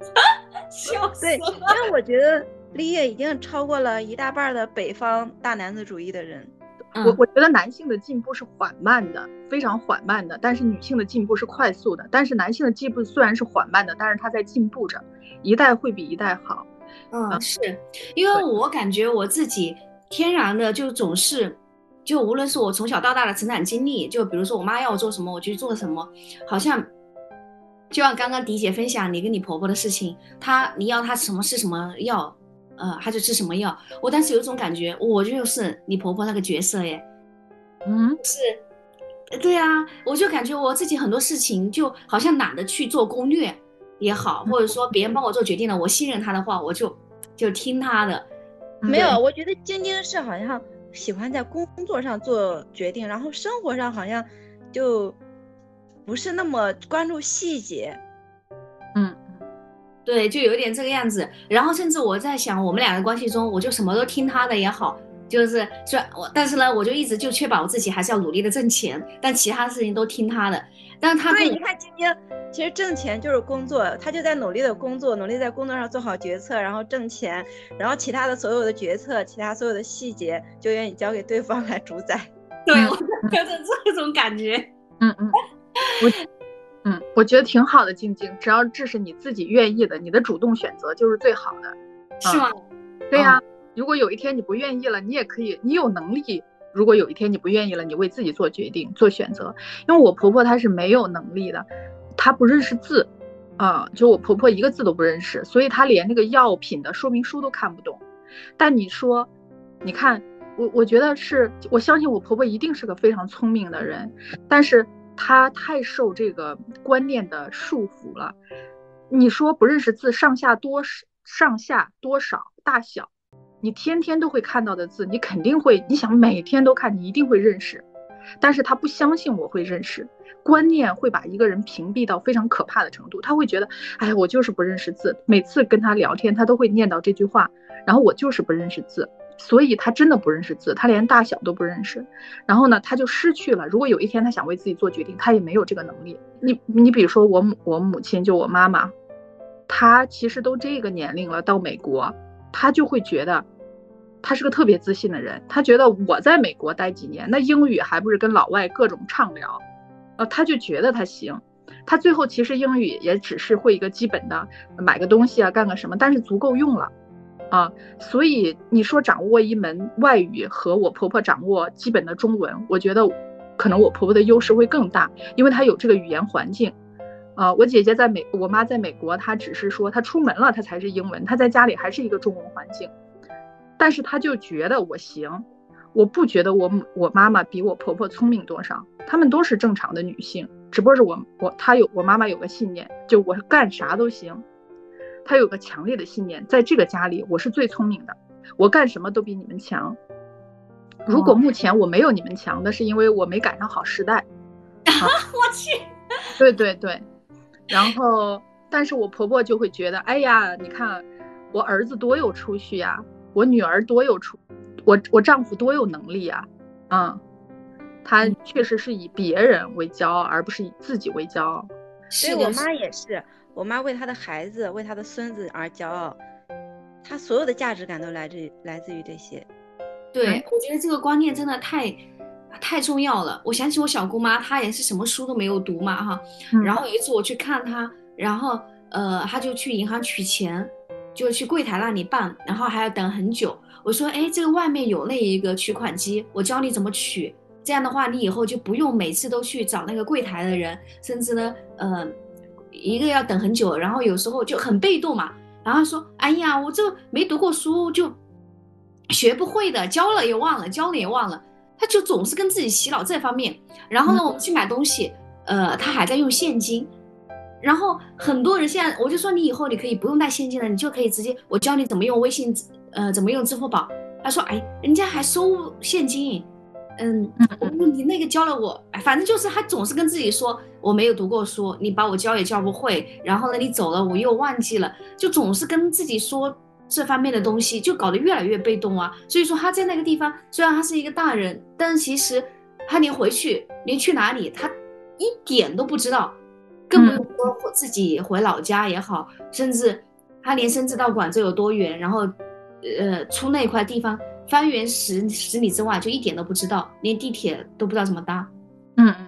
笑死。对，因为我觉得立业已经超过了一大半的北方大男子主义的人。我我觉得男性的进步是缓慢的，非常缓慢的，但是女性的进步是快速的。但是男性的进步虽然是缓慢的，但是他在进步着，一代会比一代好。嗯，是因为我感觉我自己天然的就总是，就无论是我从小到大的成长经历，就比如说我妈要我做什么，我去做什么，好像就像刚刚迪姐分享你跟你婆婆的事情，她你要她什么吃什么药。呃，她就吃什么药？我当时有一种感觉，我就是你婆婆那个角色耶。嗯，是，对啊，我就感觉我自己很多事情就好像懒得去做攻略也好，或者说别人帮我做决定了，我信任他的话，我就就听他的。没有，我觉得晶晶是好像喜欢在工作上做决定，然后生活上好像就不是那么关注细节。嗯。对，就有点这个样子。然后甚至我在想，我们俩的关系中，我就什么都听他的也好，就是虽然我，但是呢，我就一直就确保我自己还是要努力的挣钱，但其他事情都听他的。但是他对，你看晶晶，其实挣钱就是工作，他就在努力的工作，努力在工作上做好决策，然后挣钱，然后其他的所有的决策，其他所有的细节，就愿意交给对方来主宰。对，我就是这种感觉。嗯嗯，我。嗯，我觉得挺好的，晶晶，只要这是你自己愿意的，你的主动选择就是最好的，是吗？对呀，如果有一天你不愿意了，你也可以，你有能力。如果有一天你不愿意了，你为自己做决定、做选择。因为我婆婆她是没有能力的，她不认识字，啊，就我婆婆一个字都不认识，所以她连那个药品的说明书都看不懂。但你说，你看我，我觉得是，我相信我婆婆一定是个非常聪明的人，但是她太受这个观念的束缚了。你说不认识字，上下多上下多少大小？你天天都会看到的字，你肯定会，你想每天都看，你一定会认识。但是他不相信我会认识，观念会把一个人屏蔽到非常可怕的程度。他会觉得，哎，我就是不认识字。每次跟他聊天，他都会念到这句话。然后我就是不认识字，所以他真的不认识字，他连大小都不认识。然后呢，他就失去了。如果有一天他想为自己做决定，他也没有这个能力。你你比如说我母我母亲就我妈妈，她其实都这个年龄了，到美国。他就会觉得，他是个特别自信的人。他觉得我在美国待几年，那英语还不是跟老外各种畅聊，呃，他就觉得他行。他最后其实英语也只是会一个基本的，买个东西啊，干个什么，但是足够用了，啊。所以你说掌握一门外语和我婆婆掌握基本的中文，我觉得可能我婆婆的优势会更大，因为她有这个语言环境。啊，我姐姐在美，我妈在美国，她只是说她出门了，她才是英文，她在家里还是一个中文环境，但是她就觉得我行，我不觉得我母我妈妈比我婆婆聪明多少，她们都是正常的女性，只不过是我我她有我妈妈有个信念，就我干啥都行，她有个强烈的信念，在这个家里我是最聪明的，我干什么都比你们强，如果目前我没有你们强，那是因为我没赶上好时代。啊我去，对对对。然后，但是我婆婆就会觉得，哎呀，你看我儿子多有出息呀，我女儿多有出，我我丈夫多有能力呀，嗯，他确实是以别人为骄傲，而不是以自己为骄傲。所以我妈也是，我妈为她的孩子，为她的孙子而骄傲，她所有的价值感都来自于来自于这些。对，我觉得这个观念真的太。太重要了，我想起我小姑妈，她也是什么书都没有读嘛，哈。然后有一次我去看她，然后呃，她就去银行取钱，就去柜台那里办，然后还要等很久。我说，哎，这个外面有那一个取款机，我教你怎么取。这样的话，你以后就不用每次都去找那个柜台的人，甚至呢，呃，一个要等很久，然后有时候就很被动嘛。然后说，哎呀，我这没读过书，就学不会的，教了也忘了，教了也忘了。他就总是跟自己洗脑这方面，然后呢，我们去买东西，呃，他还在用现金，然后很多人现在，我就说你以后你可以不用带现金了，你就可以直接我教你怎么用微信，呃，怎么用支付宝。他说，哎，人家还收现金，嗯，你那个教了我，反正就是他总是跟自己说我没有读过书，你把我教也教不会，然后呢，你走了我又忘记了，就总是跟自己说。这方面的东西就搞得越来越被动啊，所以说他在那个地方，虽然他是一个大人，但是其实他连回去连去哪里他一点都不知道，更不用说自己回老家也好，甚至他连深圳到广州有多远，然后呃出那块地方方圆十十里之外就一点都不知道，连地铁都不知道怎么搭。嗯嗯，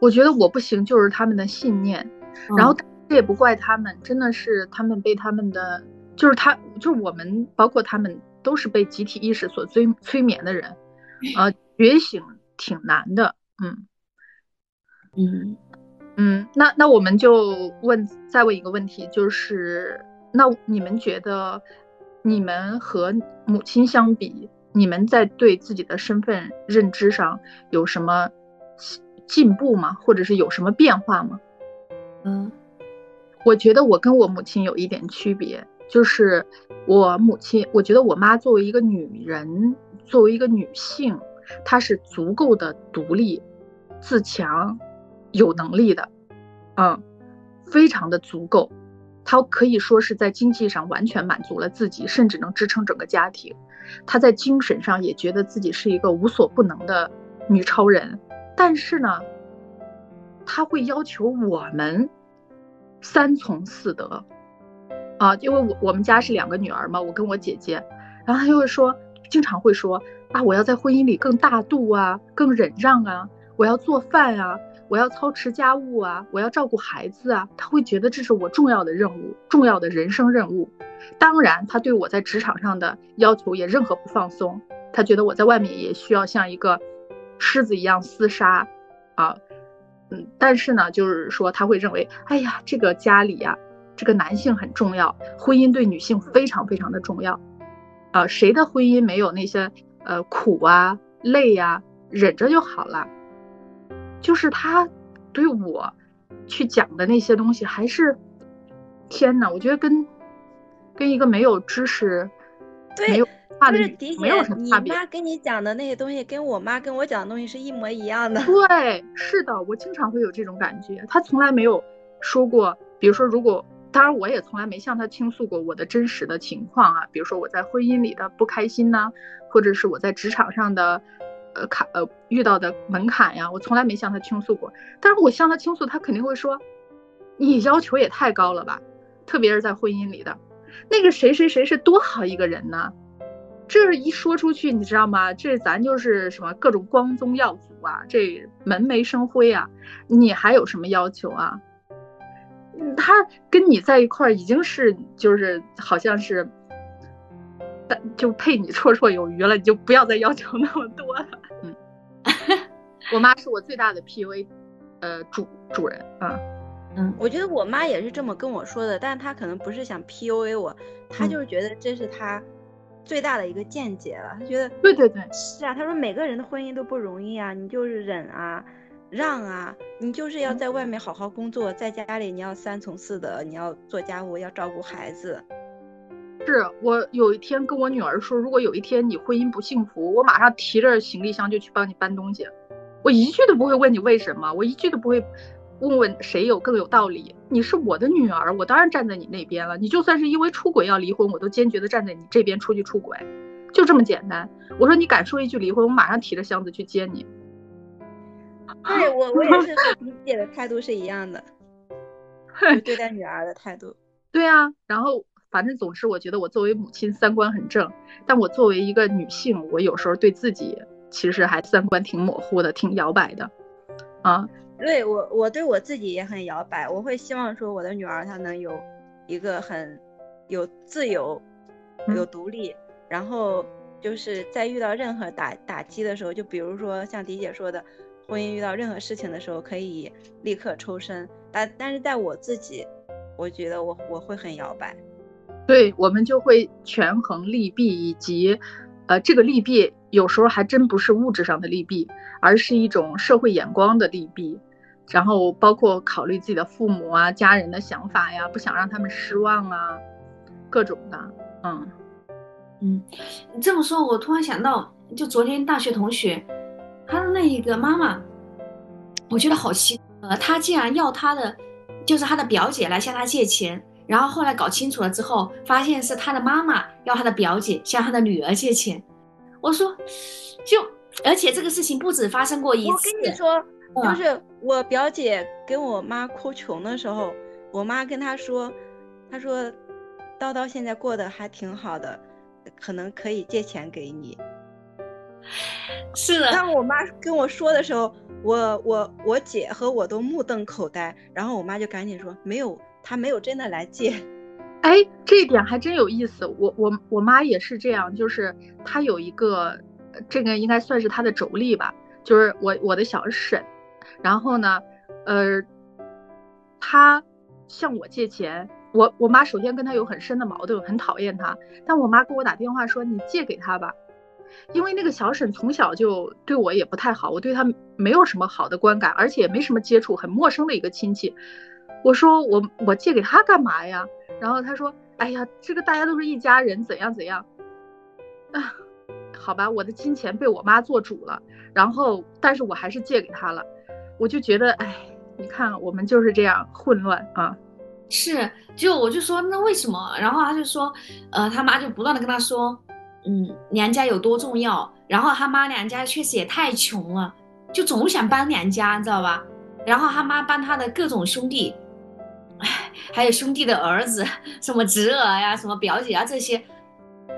我觉得我不行，就是他们的信念，然后这也不怪他们，真的是他们被他们的。就是他，就是我们，包括他们，都是被集体意识所催催眠的人，呃，觉醒挺难的，嗯，嗯，嗯，那那我们就问，再问一个问题，就是那你们觉得，你们和母亲相比，你们在对自己的身份认知上有什么进步吗？或者是有什么变化吗？嗯，我觉得我跟我母亲有一点区别。就是我母亲，我觉得我妈作为一个女人，作为一个女性，她是足够的独立、自强、有能力的，嗯，非常的足够。她可以说是在经济上完全满足了自己，甚至能支撑整个家庭。她在精神上也觉得自己是一个无所不能的女超人。但是呢，她会要求我们三从四德。啊，因为我我们家是两个女儿嘛，我跟我姐姐，然后她就会说，经常会说啊，我要在婚姻里更大度啊，更忍让啊。我要做饭啊，我要操持家务啊，我要照顾孩子啊，他会觉得这是我重要的任务，重要的人生任务。当然，他对我在职场上的要求也任何不放松，他觉得我在外面也需要像一个狮子一样厮杀啊，嗯，但是呢，就是说他会认为，哎呀，这个家里呀，这个男性很重要，婚姻对女性非常非常的重要，啊，谁的婚姻没有那些呃苦啊、累呀，忍着就好了，就是他对我去讲的那些东西，还是天呐，我觉得跟。跟一个没有知识，对，就是迪姐，你妈跟你讲的那些东西，跟我妈跟我讲的东西是一模一样的。对，是的，我经常会有这种感觉。她从来没有说过，比如说，如果当然，我也从来没向她倾诉过我的真实的情况啊，比如说我在婚姻里的不开心呐，或者是我在职场上的呃卡呃遇到的门槛呀，我从来没向她倾诉过。但是我向她倾诉，她肯定会说，你要求也太高了吧，特别是在婚姻里的。那个谁谁谁是多好一个人呢？这一说出去，你知道吗？这咱就是什么各种光宗耀祖啊，这门楣生辉啊，你还有什么要求啊？他跟你在一块儿已经是就是好像是，就配你绰绰有余了，你就不要再要求那么多了。嗯，我妈是我最大的 PUA，呃，主主人啊。嗯，我觉得我妈也是这么跟我说的，但是她可能不是想 PUA 我，她就是觉得这是她最大的一个见解了。她觉得对对对，是啊，她说每个人的婚姻都不容易啊，你就是忍啊，让啊，你就是要在外面好好工作，在家里你要三从四德，你要做家务，要照顾孩子。是我有一天跟我女儿说，如果有一天你婚姻不幸福，我马上提着行李箱就去帮你搬东西，我一句都不会问你为什么，我一句都不会。问问谁有更有道理？你是我的女儿，我当然站在你那边了。你就算是因为出轨要离婚，我都坚决的站在你这边出去出轨，就这么简单。我说你敢说一句离婚，我马上提着箱子去接你。对我，我也是和你姐的态度是一样的，对待女儿的态度。对啊，然后反正总之，我觉得我作为母亲三观很正，但我作为一个女性，我有时候对自己其实还三观挺模糊的，挺摇摆的，啊。对我，我对我自己也很摇摆。我会希望说，我的女儿她能有一个很有自由、有独立，然后就是在遇到任何打打击的时候，就比如说像迪姐说的，婚姻遇到任何事情的时候，可以立刻抽身。但但是在我自己，我觉得我我会很摇摆。对我们就会权衡利弊，以及呃，这个利弊有时候还真不是物质上的利弊，而是一种社会眼光的利弊。然后包括考虑自己的父母啊、家人的想法呀，不想让他们失望啊，各种的，嗯嗯，你这么说，我突然想到，就昨天大学同学，他的那一个妈妈，我觉得好奇，呃，他竟然要他的，就是他的表姐来向他借钱，然后后来搞清楚了之后，发现是他的妈妈要他的表姐向他的女儿借钱，我说，就而且这个事情不止发生过一次，我跟你说。就是我表姐跟我妈哭穷的时候，我妈跟她说，她说，叨叨现在过得还挺好的，可能可以借钱给你。是的。当我妈跟我说的时候，我我我姐和我都目瞪口呆，然后我妈就赶紧说，没有，她没有真的来借。哎，这一点还真有意思。我我我妈也是这样，就是她有一个，这个应该算是她的妯娌吧，就是我我的小婶。然后呢，呃，她向我借钱，我我妈首先跟她有很深的矛盾，很讨厌她。但我妈给我打电话说：“你借给她吧，因为那个小沈从小就对我也不太好，我对他没有什么好的观感，而且也没什么接触，很陌生的一个亲戚。”我说：“我我借给他干嘛呀？”然后他说：“哎呀，这个大家都是一家人，怎样怎样。”啊，好吧，我的金钱被我妈做主了，然后但是我还是借给他了。我就觉得，哎，你看，我们就是这样混乱啊。是，就我就说，那为什么？然后他就说，呃，他妈就不断的跟他说，嗯，娘家有多重要。然后他妈娘家确实也太穷了，就总想帮娘家，你知道吧？然后他妈帮他的各种兄弟，哎，还有兄弟的儿子，什么侄儿呀，什么表姐啊，这些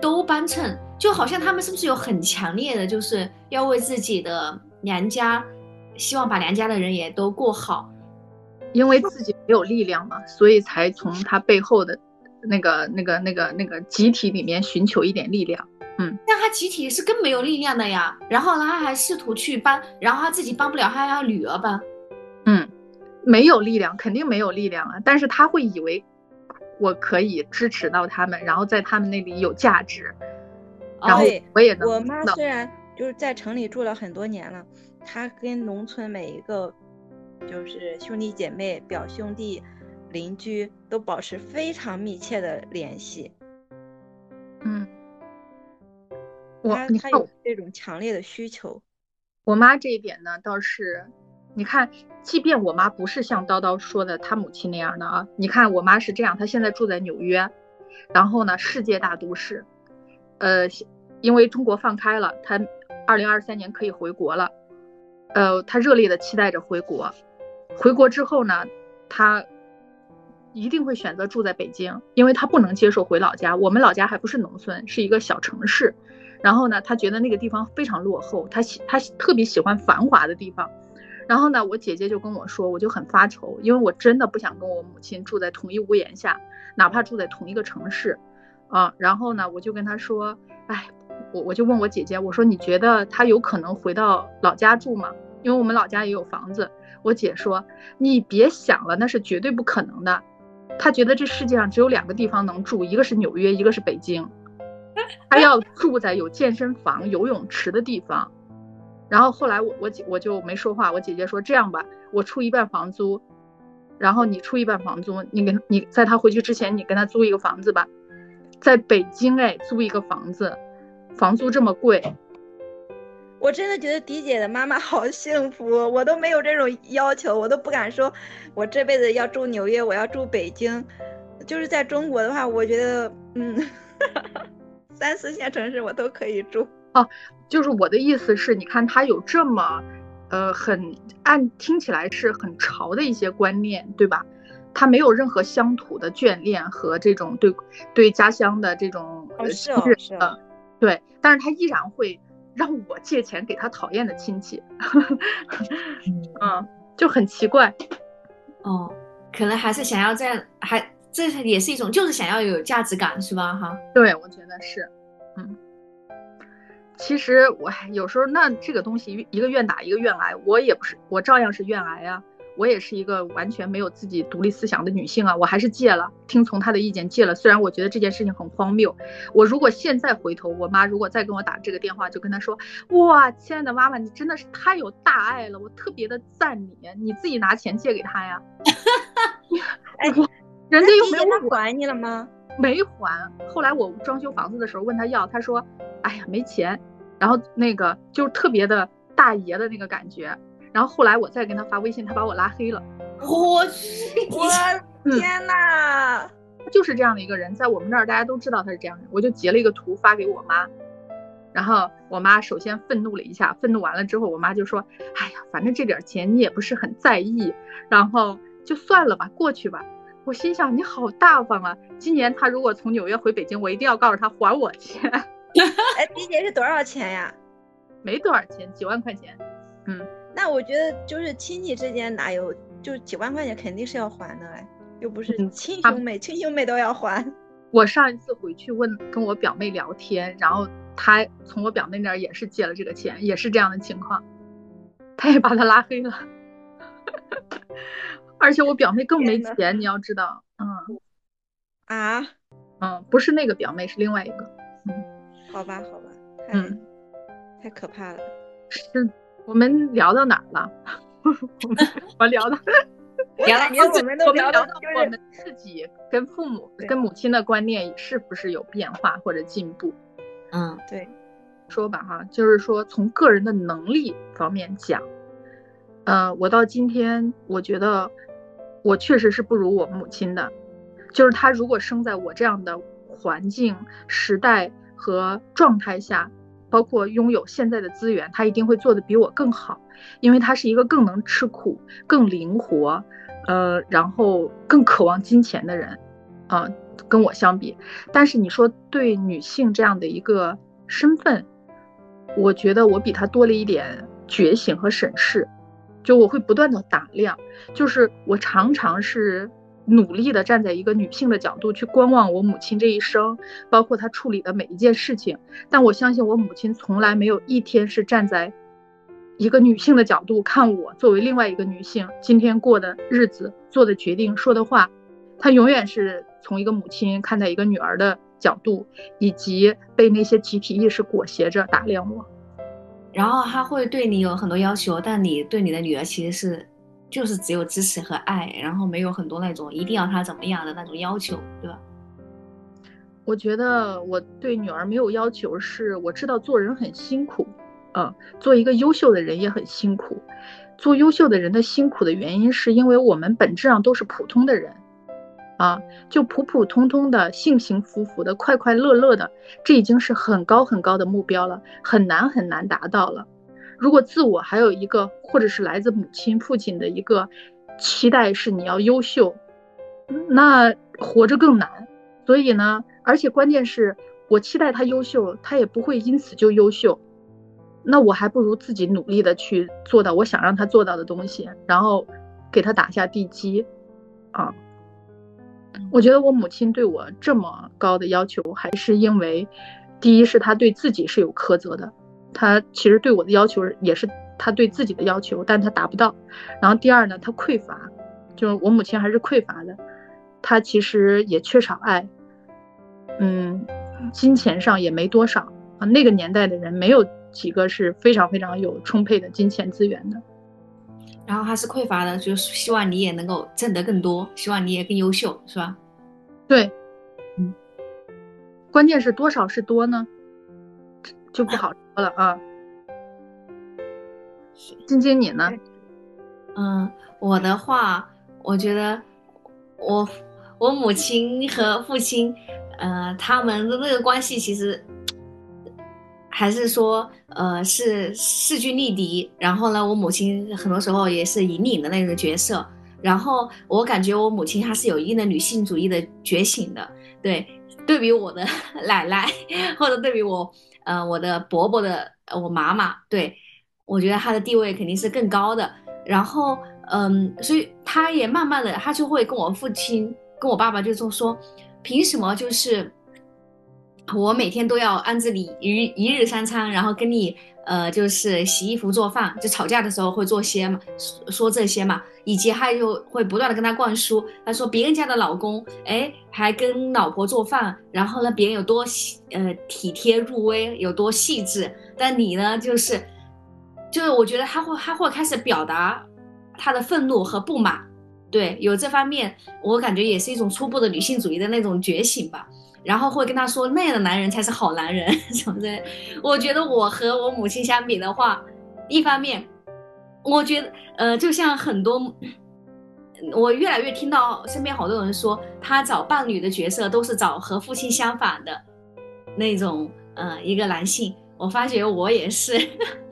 都帮衬，就好像他们是不是有很强烈的，就是要为自己的娘家。希望把娘家的人也都过好。因为自己没有力量嘛，所以才从他背后的那个、那个、那个、那个集体里面寻求一点力量。嗯，但他集体是更没有力量的呀。然后呢，他还试图去帮，然后他自己帮不了，他还要女儿帮。嗯，没有力量，肯定没有力量啊。但是他会以为我可以支持到他们，然后在他们那里有价值。然后我也能。我妈虽然就是在城里住了很多年了，她跟农村每一个。就是兄弟姐妹、表兄弟、邻居都保持非常密切的联系。嗯，我他有这种强烈的需求。我妈这一点呢，倒是，你看，即便我妈不是像叨叨说的她母亲那样的啊，你看我妈是这样，她现在住在纽约，然后呢，世界大都市，呃，因为中国放开了，她二零二三年可以回国了，呃，她热烈的期待着回国。回国之后呢，她一定会选择住在北京，因为她不能接受回老家。我们老家还不是农村，是一个小城市。然后呢，他觉得那个地方非常落后，他喜他特别喜欢繁华的地方。然后呢，我姐姐就跟我说，我就很发愁，因为我真的不想跟我母亲住在同一屋檐下，哪怕住在同一个城市，啊。然后呢，我就跟她说，哎，我我就问我姐姐，我说你觉得他有可能回到老家住吗？因为我们老家也有房子。我姐说：“你别想了，那是绝对不可能的。”她觉得这世界上只有两个地方能住，一个是纽约，一个是北京。他要住在有健身房、游泳池的地方。然后后来我我姐我就没说话。我姐姐说：“这样吧，我出一半房租，然后你出一半房租。你跟你在他回去之前，你跟他租一个房子吧，在北京哎，租一个房子，房租这么贵。”我真的觉得迪姐的妈妈好幸福，我都没有这种要求，我都不敢说，我这辈子要住纽约，我要住北京，就是在中国的话，我觉得，嗯，三四线城市我都可以住。哦，就是我的意思是，你看他有这么，呃，很按听起来是很潮的一些观念，对吧？他没有任何乡土的眷恋和这种对对家乡的这种亲人的，对，但是他依然会。让我借钱给他讨厌的亲戚，嗯，就很奇怪。哦，可能还是想要在，还这也是一种，就是想要有价值感，是吧？哈，对，我觉得是，嗯。其实我有时候那这个东西一个愿打一个愿挨，我也不是，我照样是愿挨啊。我也是一个完全没有自己独立思想的女性啊，我还是戒了，听从她的意见戒了。虽然我觉得这件事情很荒谬，我如果现在回头，我妈如果再跟我打这个电话，就跟她说：“哇，亲爱的妈妈，你真的是太有大爱了，我特别的赞你，你自己拿钱借给他呀。”哎，人家又没有还你了吗？没还。后来我装修房子的时候问他要，他说：“哎呀，没钱。”然后那个就特别的大爷的那个感觉。然后后来我再跟他发微信，他把我拉黑了。我去，我 天哪！就是这样的一个人，在我们这儿大家都知道他是这样的。我就截了一个图发给我妈，然后我妈首先愤怒了一下，愤怒完了之后，我妈就说：“哎呀，反正这点钱你也不是很在意，然后就算了吧，过去吧。”我心想你好大方啊！今年他如果从纽约回北京，我一定要告诉他还我钱。哎，迪姐是多少钱呀？没多少钱，几万块钱。嗯。那我觉得就是亲戚之间哪有就几万块钱肯定是要还的哎，又不是亲兄妹，亲兄妹都要还。我上一次回去问跟我表妹聊天，然后她从我表妹那儿也是借了这个钱，也是这样的情况，她也把他拉黑了。而且我表妹更没钱，你要知道，嗯啊，嗯，不是那个表妹，是另外一个。嗯，好吧，好吧，嗯太可怕了。是。我们聊到哪儿了？我聊到聊到我们都聊到我们自己跟父母、跟母亲的观念是不是有变化或者进步？嗯，对，说吧哈，就是说从个人的能力方面讲，呃，我到今天我觉得我确实是不如我母亲的，就是她如果生在我这样的环境、时代和状态下。包括拥有现在的资源，他一定会做的比我更好，因为他是一个更能吃苦、更灵活，呃，然后更渴望金钱的人，啊，跟我相比。但是你说对女性这样的一个身份，我觉得我比他多了一点觉醒和审视，就我会不断的打量，就是我常常是努力的站在一个女性的角度去观望我母亲这一生，包括她处理的每一件事情。但我相信我母亲从来没有一天是站在一个女性的角度看我作为另外一个女性今天过的日子、做的决定、说的话，她永远是从一个母亲看待一个女儿的角度，以及被那些集体意识裹挟着打量我。然后他会对你有很多要求，但你对你的女儿其实是，就是只有支持和爱，然后没有很多那种一定要她怎么样的那种要求，对吧？我觉得我对女儿没有要求，是我知道做人很辛苦，嗯，做一个优秀的人也很辛苦。做优秀的人的辛苦的原因，是因为我们本质上都是普通的人。啊，就普普通通的、幸幸福福的、快快乐乐的，这已经是很高很高的目标了，很难很难达到了。如果自我还有一个，或者是来自母亲、父亲的一个期待是你要优秀，那活着更难。所以呢，而且关键是我期待他优秀，他也不会因此就优秀。那我还不如自己努力的去做到我想让他做到的东西，然后给他打下地基，啊。我觉得我母亲对我这么高的要求，还是因为，第一是她对自己是有苛责的，她其实对我的要求也是她对自己的要求，但她达不到。然后第二呢，她匮乏，就是我母亲还是匮乏的，她其实也缺少爱，嗯，金钱上也没多少啊。那个年代的人没有几个是非常非常有充沛的金钱资源的。然后他是匮乏的，就是希望你也能够挣得更多，希望你也更优秀，是吧？对，嗯。关键是多少是多呢？就不好说了啊。晶晶，你呢？嗯，我的话，我觉得我我母亲和父亲，呃，他们的那个关系其实。还是说，呃，是势均力敌。然后呢，我母亲很多时候也是引领的那个角色。然后我感觉我母亲她是有一定的女性主义的觉醒的。对，对比我的 奶奶，或者对比我，呃，我的伯伯的，我妈妈，对我觉得她的地位肯定是更高的。然后，嗯，所以她也慢慢的，她就会跟我父亲，跟我爸爸就说说，凭什么就是。我每天都要安置你一一日三餐，然后跟你呃就是洗衣服做饭，就吵架的时候会做些嘛，说这些嘛，以及他就会不断的跟他灌输，他说别人家的老公哎还跟老婆做饭，然后呢别人有多呃体贴入微，有多细致，但你呢就是就是我觉得他会他会开始表达他的愤怒和不满，对，有这方面我感觉也是一种初步的女性主义的那种觉醒吧。然后会跟他说那样的男人才是好男人 什么的。我觉得我和我母亲相比的话，一方面，我觉得呃，就像很多，我越来越听到身边好多人说，他找伴侣的角色都是找和父亲相反的那种呃一个男性。我发觉我也是，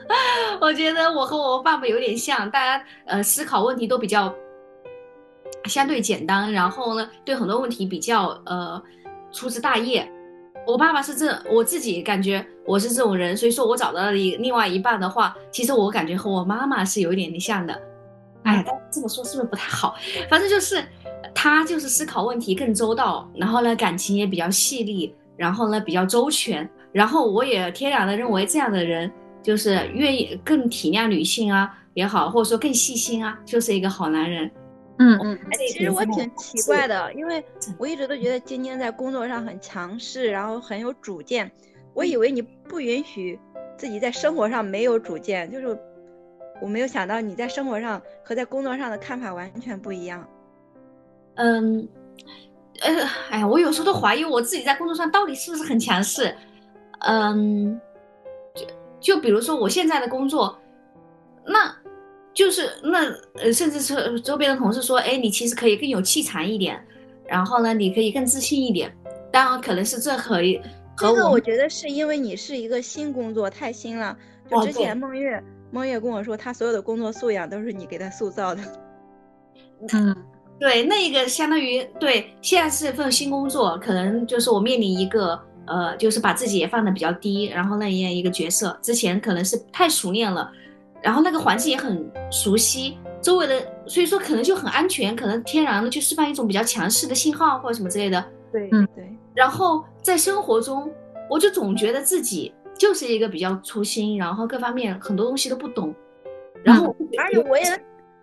我觉得我和我爸爸有点像，大家呃思考问题都比较相对简单，然后呢对很多问题比较呃。粗枝大叶，我爸爸是这，我自己感觉我是这种人，所以说我找到了一另外一半的话，其实我感觉和我妈妈是有一点点像的。哎，但这么说是不是不太好？反正就是他就是思考问题更周到，然后呢感情也比较细腻，然后呢比较周全，然后我也天然的认为这样的人就是愿意更体谅女性啊也好，或者说更细心啊，就是一个好男人。嗯嗯，其实我挺奇怪的，因为我一直都觉得晶晶在工作上很强势，然后很有主见。我以为你不允许自己在生活上没有主见，就是我没有想到你在生活上和在工作上的看法完全不一样。嗯，呃，哎呀，我有时候都怀疑我自己在工作上到底是不是很强势。嗯，就就比如说我现在的工作，那。就是那呃，甚至是周边的同事说，哎，你其实可以更有气场一点，然后呢，你可以更自信一点。当然，可能是这和这个，我觉得是因为你是一个新工作，太新了。就之前孟月，孟月跟我说，他所有的工作素养都是你给他塑造的。嗯，对，那个相当于对，现在是份新工作，可能就是我面临一个呃，就是把自己也放的比较低，然后那样一个角色。之前可能是太熟练了。然后那个环境也很熟悉，周围的，所以说可能就很安全，可能天然的就释放一种比较强势的信号或者什么之类的。对，嗯对，然后在生活中，我就总觉得自己就是一个比较粗心，然后各方面很多东西都不懂，然后而且我也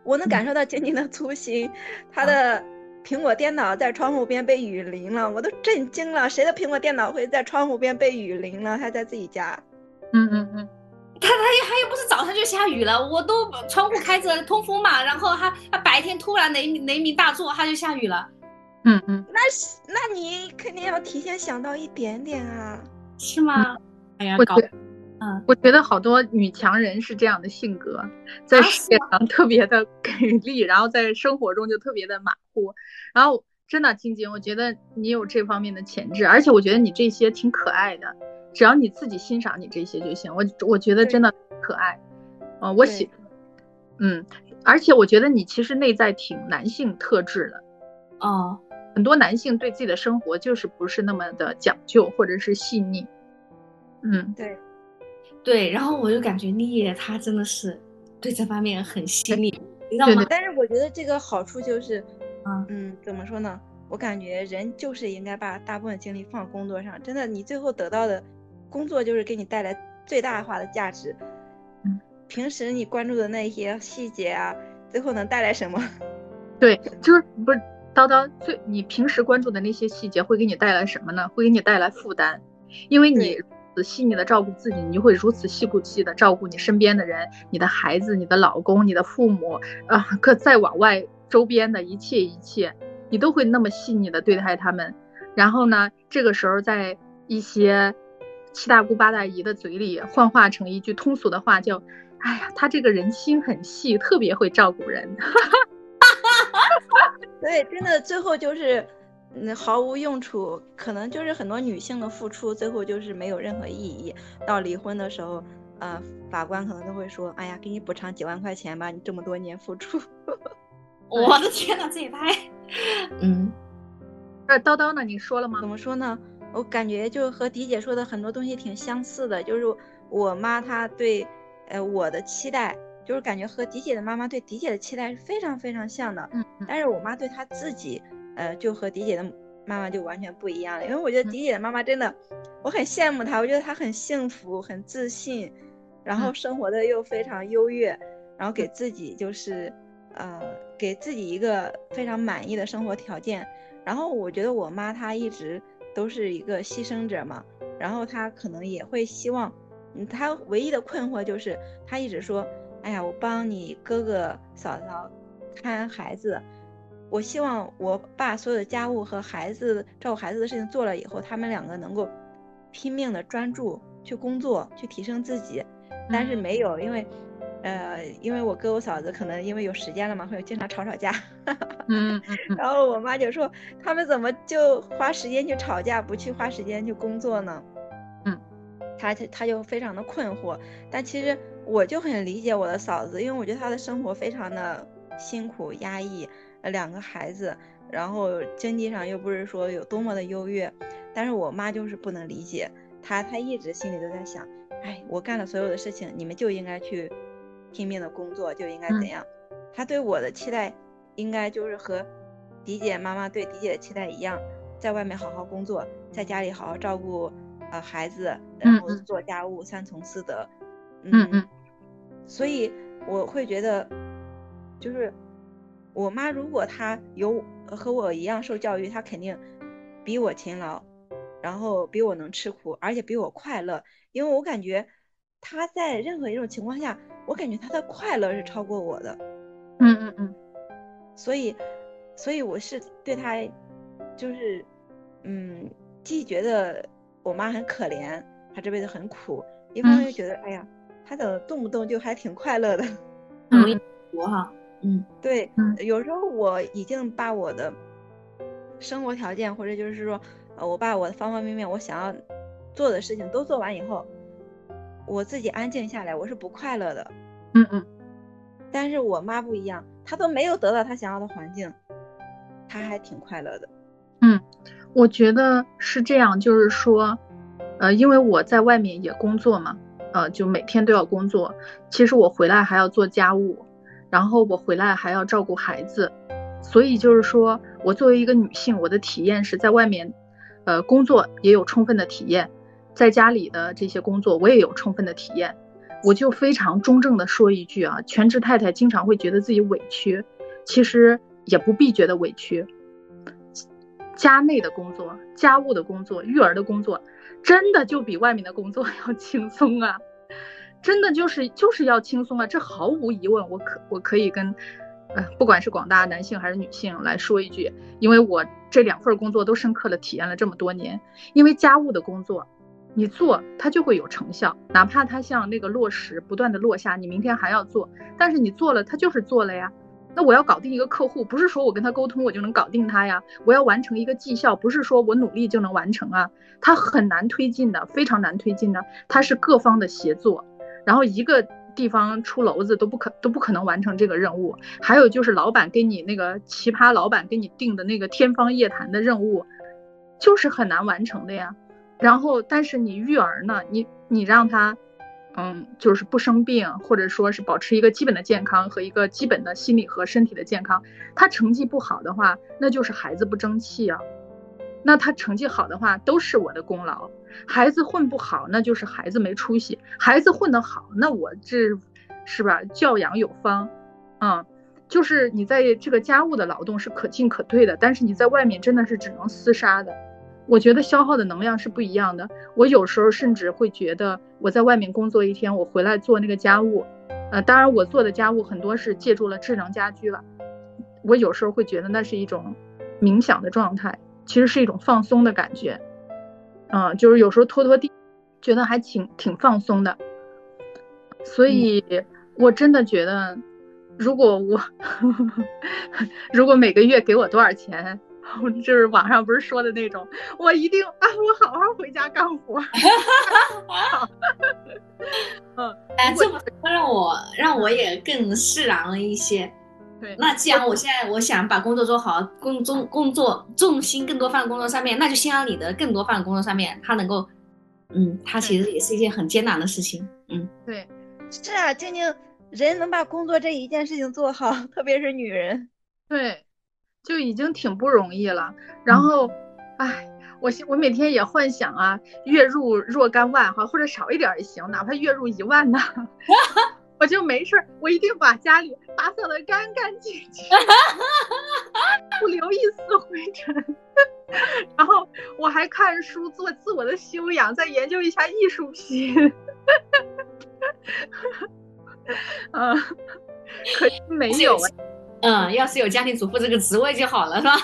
我能感受到晶晶的粗心，他的苹果电脑在窗户边被雨淋了，我都震惊了，谁的苹果电脑会在窗户边被雨淋了？还在自己家。嗯嗯嗯，他他又他又不是早上就下雨了，我都窗户开着通风嘛，然后他他白天突然雷雷鸣大作，他就下雨了，嗯嗯，那是，那你肯定要提前想到一点点啊。是吗？哎呀，搞我觉嗯我觉得好多女强人是这样的性格，在啊事业上特别的 给力，然后在生活中就特别的马虎。然后真的，晶晶，我觉得你有这方面的潜质，而且我觉得你这些挺可爱的，只要你自己欣赏你这些就行。我我觉得真的可爱，呃，我喜，嗯，而且我觉得你其实内在挺男性特质的。哦，很多男性对自己的生活就是不是那么的讲究或者是细腻，嗯，对，对，然后我就感觉丽叶她真的是对这方面很细腻，你知道吗？但是我觉得这个好处就是，嗯嗯，怎么说呢？我感觉人就是应该把大部分精力放工作上，真的，你最后得到的工作就是给你带来最大化的价值。嗯，平时你关注的那些细节啊，最后能带来什么？对，就是不是叨叨最你平时关注的那些细节会给你带来什么呢？会给你带来负担，因为你对如此细腻的照顾自己，你就会如此细骨气的照顾你身边的人，你的孩子、你的老公、你的父母，啊，可再往外周边的一切一切，你都会那么细腻的对待他们。然后呢，这个时候在一些七大姑八大姨的嘴里幻化成一句通俗的话，叫“哎呀，他这个人心很细，特别会照顾人。”对，真的最后就是，嗯，毫无用处，可能就是很多女性的付出，最后就是没有任何意义。到离婚的时候，呃，法官可能都会说，哎呀，给你补偿几万块钱吧，你这么多年付出。我的天呐，自己拍 嗯，那叨叨呢？你说了吗怎？么说呢？我感觉就和迪姐说的很多东西挺相似的，就是我妈她对，呃，我的期待，就是感觉和迪姐的妈妈对迪姐的期待是非常非常像的。嗯嗯但是我妈对她自己，呃，就和迪姐的妈妈就完全不一样了。因为我觉得嗯迪姐的妈妈真的，我很羡慕她，我觉得她很幸福、很自信，然后嗯生活的又非常优越，然后给自己就是，呃，给自己一个非常满意的生活条件。然后我觉得我妈她一直都是一个牺牲者嘛，然后她可能也会希望，嗯，她唯一的困惑就是她一直说，哎呀，我帮你哥哥嫂嫂看孩子，我希望我把所有的家务和孩子照顾孩子的事情做了以后，他们两个能够拼命的专注去工作，去提升自己，但是嗯没有，因为。呃，因为我哥我嫂子可能因为有时间了嘛，会经常吵吵架，嗯 然后我妈就说，他们怎么就花时间去吵架，不去花时间去工作呢？嗯，她就她就非常的困惑。但其实我就很理解我的嫂子，因为我觉得她的生活非常的辛苦压抑，呃，两个孩子，然后经济上又不是说有多么的优越，但是我妈就是不能理解，她她一直心里都在想，哎，我干了所有的事情，你们就应该去拼命的工作，就应该嗯怎样？他对我的期待。应该就是和迪姐妈妈对迪姐的期待一样，在外面好好工作，在家里好好照顾呃孩子，然后做家务，三从四德。嗯嗯所以我会觉得，就是我妈如果她有和我一样受教育，她肯定比我勤劳，然后比我能吃苦，而且比我快乐。因为我感觉她在任何一种情况下，我感觉他的快乐是超过我的。嗯嗯嗯所以，所以我是对他，就是，嗯，既觉得我妈很可怜，她这辈子很苦，一方面又觉得，哎呀，她怎么动不动就还挺快乐的？很容易活哈，嗯对，嗯有时候我已经把我的生活条件，或者就是说，呃，我把我的方方面面我想要做的事情都做完以后，我自己安静下来，我是不快乐的。嗯嗯但是我妈不一样，她都没有得到她想要的环境，她还挺快乐的。嗯，我觉得是这样，就是说，呃，因为我在外面也工作嘛，呃，就每天都要工作。其实我回来还要做家务，然后我回来还要照顾孩子，所以就是说我作为一个女性，我的体验是在外面，呃，工作也有充分的体验，在家里的这些工作我也有充分的体验。我就非常中正的说一句啊，全职太太经常会觉得自己委屈，其实也不必觉得委屈。家内的工作、家务的工作、育儿的工作，真的就比外面的工作 要轻松啊！真的就是就是要轻松啊！这毫无疑问，我可我可以跟，呃，不管是广大男性还是女性来说一句，因为我这两份工作都深刻的体验了这么多年。因为家务的工作，你做它就会有成效，哪怕它像那个落石不断的落下，你明天还要做，但是你做了，它就是做了呀。那我要搞定一个客户，不是说我跟他沟通我就能搞定他呀。我要完成一个绩效，不是说我努力就能完成啊。它很难推进的，非常难推进的。它是各方的协作，然后一个地方出篓子都不可都不可能完成这个任务。还有就是老板给你那个奇葩老板给你定的那个天方夜谭的任务，就是很难完成的呀。然后，但是你育儿呢，你你让他。嗯，就是不生病，或者说是保持一个基本的健康和一个基本的心理和身体的健康。他成绩不好的话，那就是孩子不争气啊。那他成绩好的话，都是我的功劳。孩子混不好，那就是孩子没出息。孩子混得好，那我这是吧？教养有方，嗯，就是你在这个家务的劳动是可进可退的，但是你在外面真的是只能厮杀的。我觉得消耗的能量是不一样的。我有时候甚至会觉得，我在外面工作一天，我回来做那个家务，呃，当然我做的家务很多是借助了智能家居了。我有时候会觉得那是一种冥想的状态，其实是一种放松的感觉。嗯，就是有时候拖拖地，觉得还挺挺放松的。所以，我真的觉得，如果我 如果每个月给我多少钱？就是网上不是说的那种，我一定啊，我好好回家干活。嗯，哎，这么让我让我也更释然了一些。对，那既然我现在我想把工作做好，工重工作重心更多放在工作上面，那就先让你的更多放在工作上面。他能够，嗯，他其实也是一件很艰难的事情。嗯，对，是啊，静静，人能把工作这一件事情做好，特别是女人，对。就已经挺不容易了，然后，哎，我我每天也幻想啊，月入若干万哈，或者少一点也行，哪怕月入一万呢，我就没事儿，我一定把家里打扫的干干净净，不留一丝灰尘，然后我还看书做自我的修养，再研究一下艺术品，嗯，可惜没有。嗯，要是有家庭主妇这个职位就好了，是吧？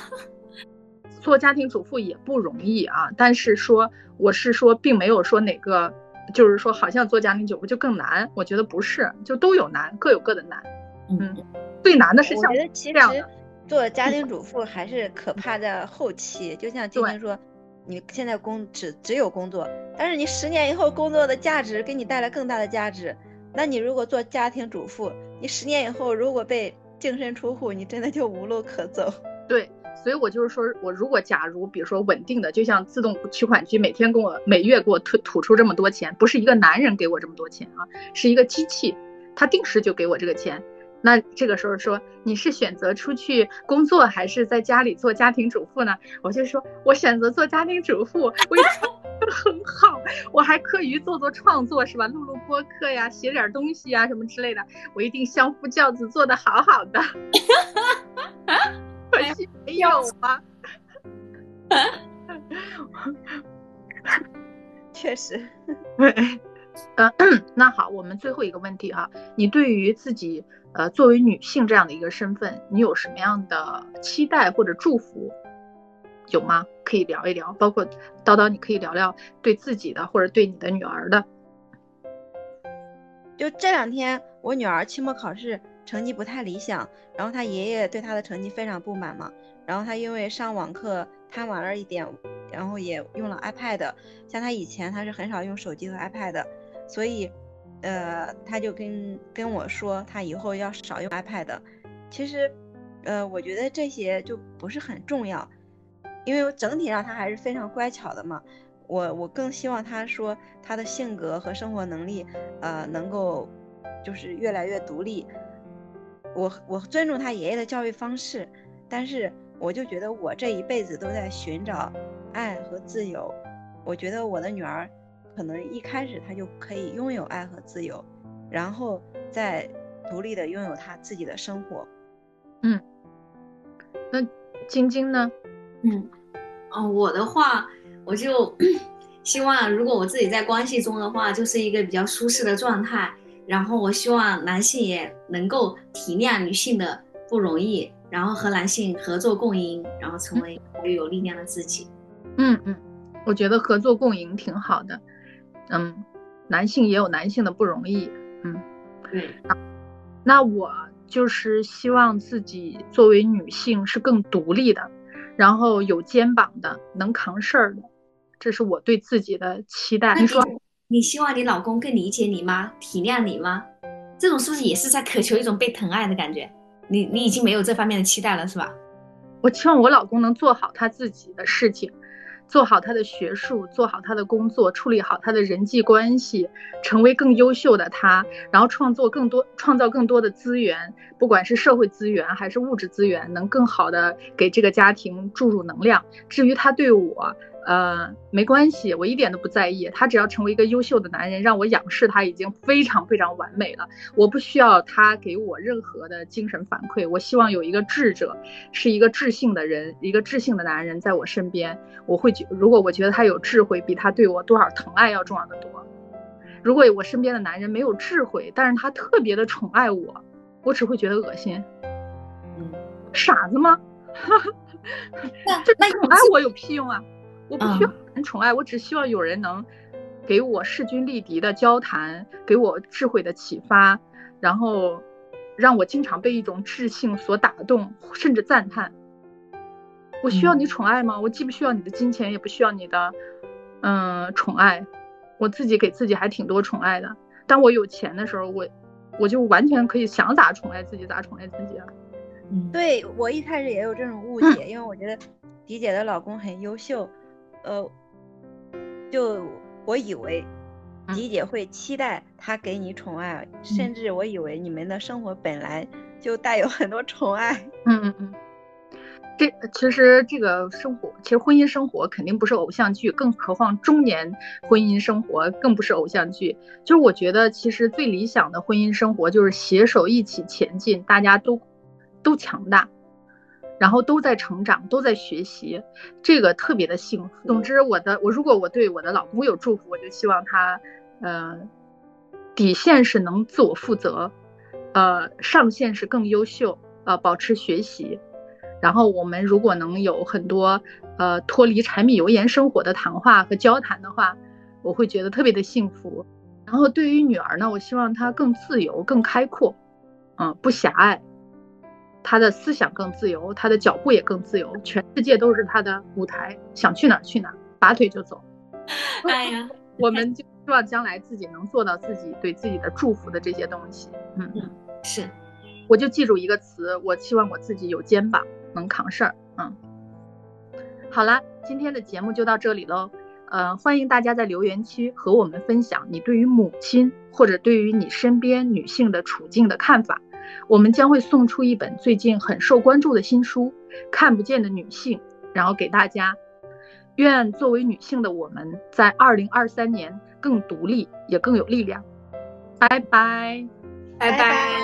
做家庭主妇也不容易啊，但是说我是说，并没有说哪个，就是说好像做家庭主妇就更难，我觉得不是，就都有难，各有各的难。嗯，最难的是像我觉得其实做家庭主妇还是可怕的后期，就像今天说，你现在工只只有工作，但是你十年以后工作的价值给你带来更大的价值，那你如果做家庭主妇，你十年以后如果被净身出户，你真的就无路可走。对，所以我就是说，我如果假如，比如说稳定的，就像自动取款机每天给我每月给我吐吐出这么多钱，不是一个男人给我这么多钱啊，是一个机器，它定时就给我这个钱。那这个时候说你是选择出去工作还是在家里做家庭主妇呢？我就说我选择做家庭主妇，我 很好，我还课余做做创作是吧？录录播客呀，写点东西呀什么之类的，我一定相夫教子做得好好的。可惜没有啊。确实。呃，那好，我们最后一个问题哈，你对于自己呃作为女性这样的一个身份，你有什么样的期待或者祝福，有吗？可以聊一聊，包括叨叨，你可以聊聊对自己的或者对你的女儿的。就这两天，我女儿期末考试成绩不太理想，然后她爷爷对她的成绩非常不满嘛，然后她因为上网课贪玩了一点，然后也用了 iPad，像她以前她是很少用手机和 iPad。所以，呃，他就跟跟我说，他以后要少用 iPad。其实，呃，我觉得这些就不是很重要，因为我整体上他还是非常乖巧的嘛。我我更希望他说他的性格和生活能力，呃，能够就是越来越独立。我我尊重他爷爷的教育方式，但是我就觉得我这一辈子都在寻找爱和自由。我觉得我的女儿可能一开始她就可以拥有爱和自由，然后再独立的拥有她自己的生活。嗯，那晶晶呢？嗯，哦，我的话，我就 希望如果我自己在关系中的话，就是一个比较舒适的状态。然后我希望男性也能够体谅女性的不容易，然后和男性合作共赢，然后成为越有力量的自己。嗯嗯，我觉得合作共赢挺好的。嗯，男性也有男性的不容易。嗯，对。那我就是希望自己作为女性是更独立的，然后有肩膀的，能扛事儿的，这是我对自己的期待。你说。你希望你老公更理解你吗？体谅你吗？这种是不是也是在渴求一种被疼爱的感觉？你你已经没有这方面的期待了，是吧？我希望我老公能做好他自己的事情，做好他的学术，做好他的工作，处理好他的人际关系，成为更优秀的他，然后创作更多，创造更多的资源，不管是社会资源还是物质资源，能更好的给这个家庭注入能量。至于他对我。呃，没关系，我一点都不在意。他只要成为一个优秀的男人，让我仰视他，已经非常非常完美了。我不需要他给我任何的精神反馈。我希望有一个智者，是一个智性的人，一个智性的男人在我身边。我会觉，如果我觉得他有智慧，比他对我多少疼爱要重要的多。如果我身边的男人没有智慧，但是他特别的宠爱我，我只会觉得恶心。嗯，傻子吗？这那宠爱我有屁用啊？我不需要人宠爱，我只希望有人能给我势均力敌的交谈，给我智慧的启发，然后让我经常被一种智性所打动，甚至赞叹。我需要你宠爱吗？我既不需要你的金钱，也不需要你的嗯宠爱，我自己给自己还挺多宠爱的。当我有钱的时候，我我就完全可以想咋宠爱自己咋宠爱自己了。嗯，对我一开始也有这种误解，因为我觉得迪姐的老公很优秀。呃，就我以为迪姐会期待他给你宠爱，甚至我以为你们的生活本来就带有很多宠爱。嗯嗯嗯，这其实这个生活，其实婚姻生活肯定不是偶像剧，更何况中年婚姻生活更不是偶像剧。就是我觉得，其实最理想的婚姻生活就是携手一起前进，大家都都强大。然后都在成长，都在学习，这个特别的幸福。总之，我的我如果我对我的老公有祝福，我就希望他，呃，底线是能自我负责，呃，上限是更优秀，呃，保持学习。然后我们如果能有很多呃脱离柴米油盐生活的谈话和交谈的话，我会觉得特别的幸福。然后对于女儿呢，我希望她更自由、更开阔，嗯，不狭隘。他的思想更自由，他的脚步也更自由，全世界都是他的舞台，想去哪儿去哪儿，拔腿就走。哎呀，我们就希望将来自己能做到自己对自己的祝福的这些东西。嗯嗯，是，我就记住一个词，我希望我自己有肩膀，能扛事儿。嗯，好了，今天的节目就到这里喽。呃，欢迎大家在留言区和我们分享你对于母亲或者对于你身边女性的处境的看法。我们将会送出一本最近很受关注的新书《看不见的女性》，然后给大家。愿作为女性的我们在二零二三年更独立，也更有力量。拜拜，拜拜。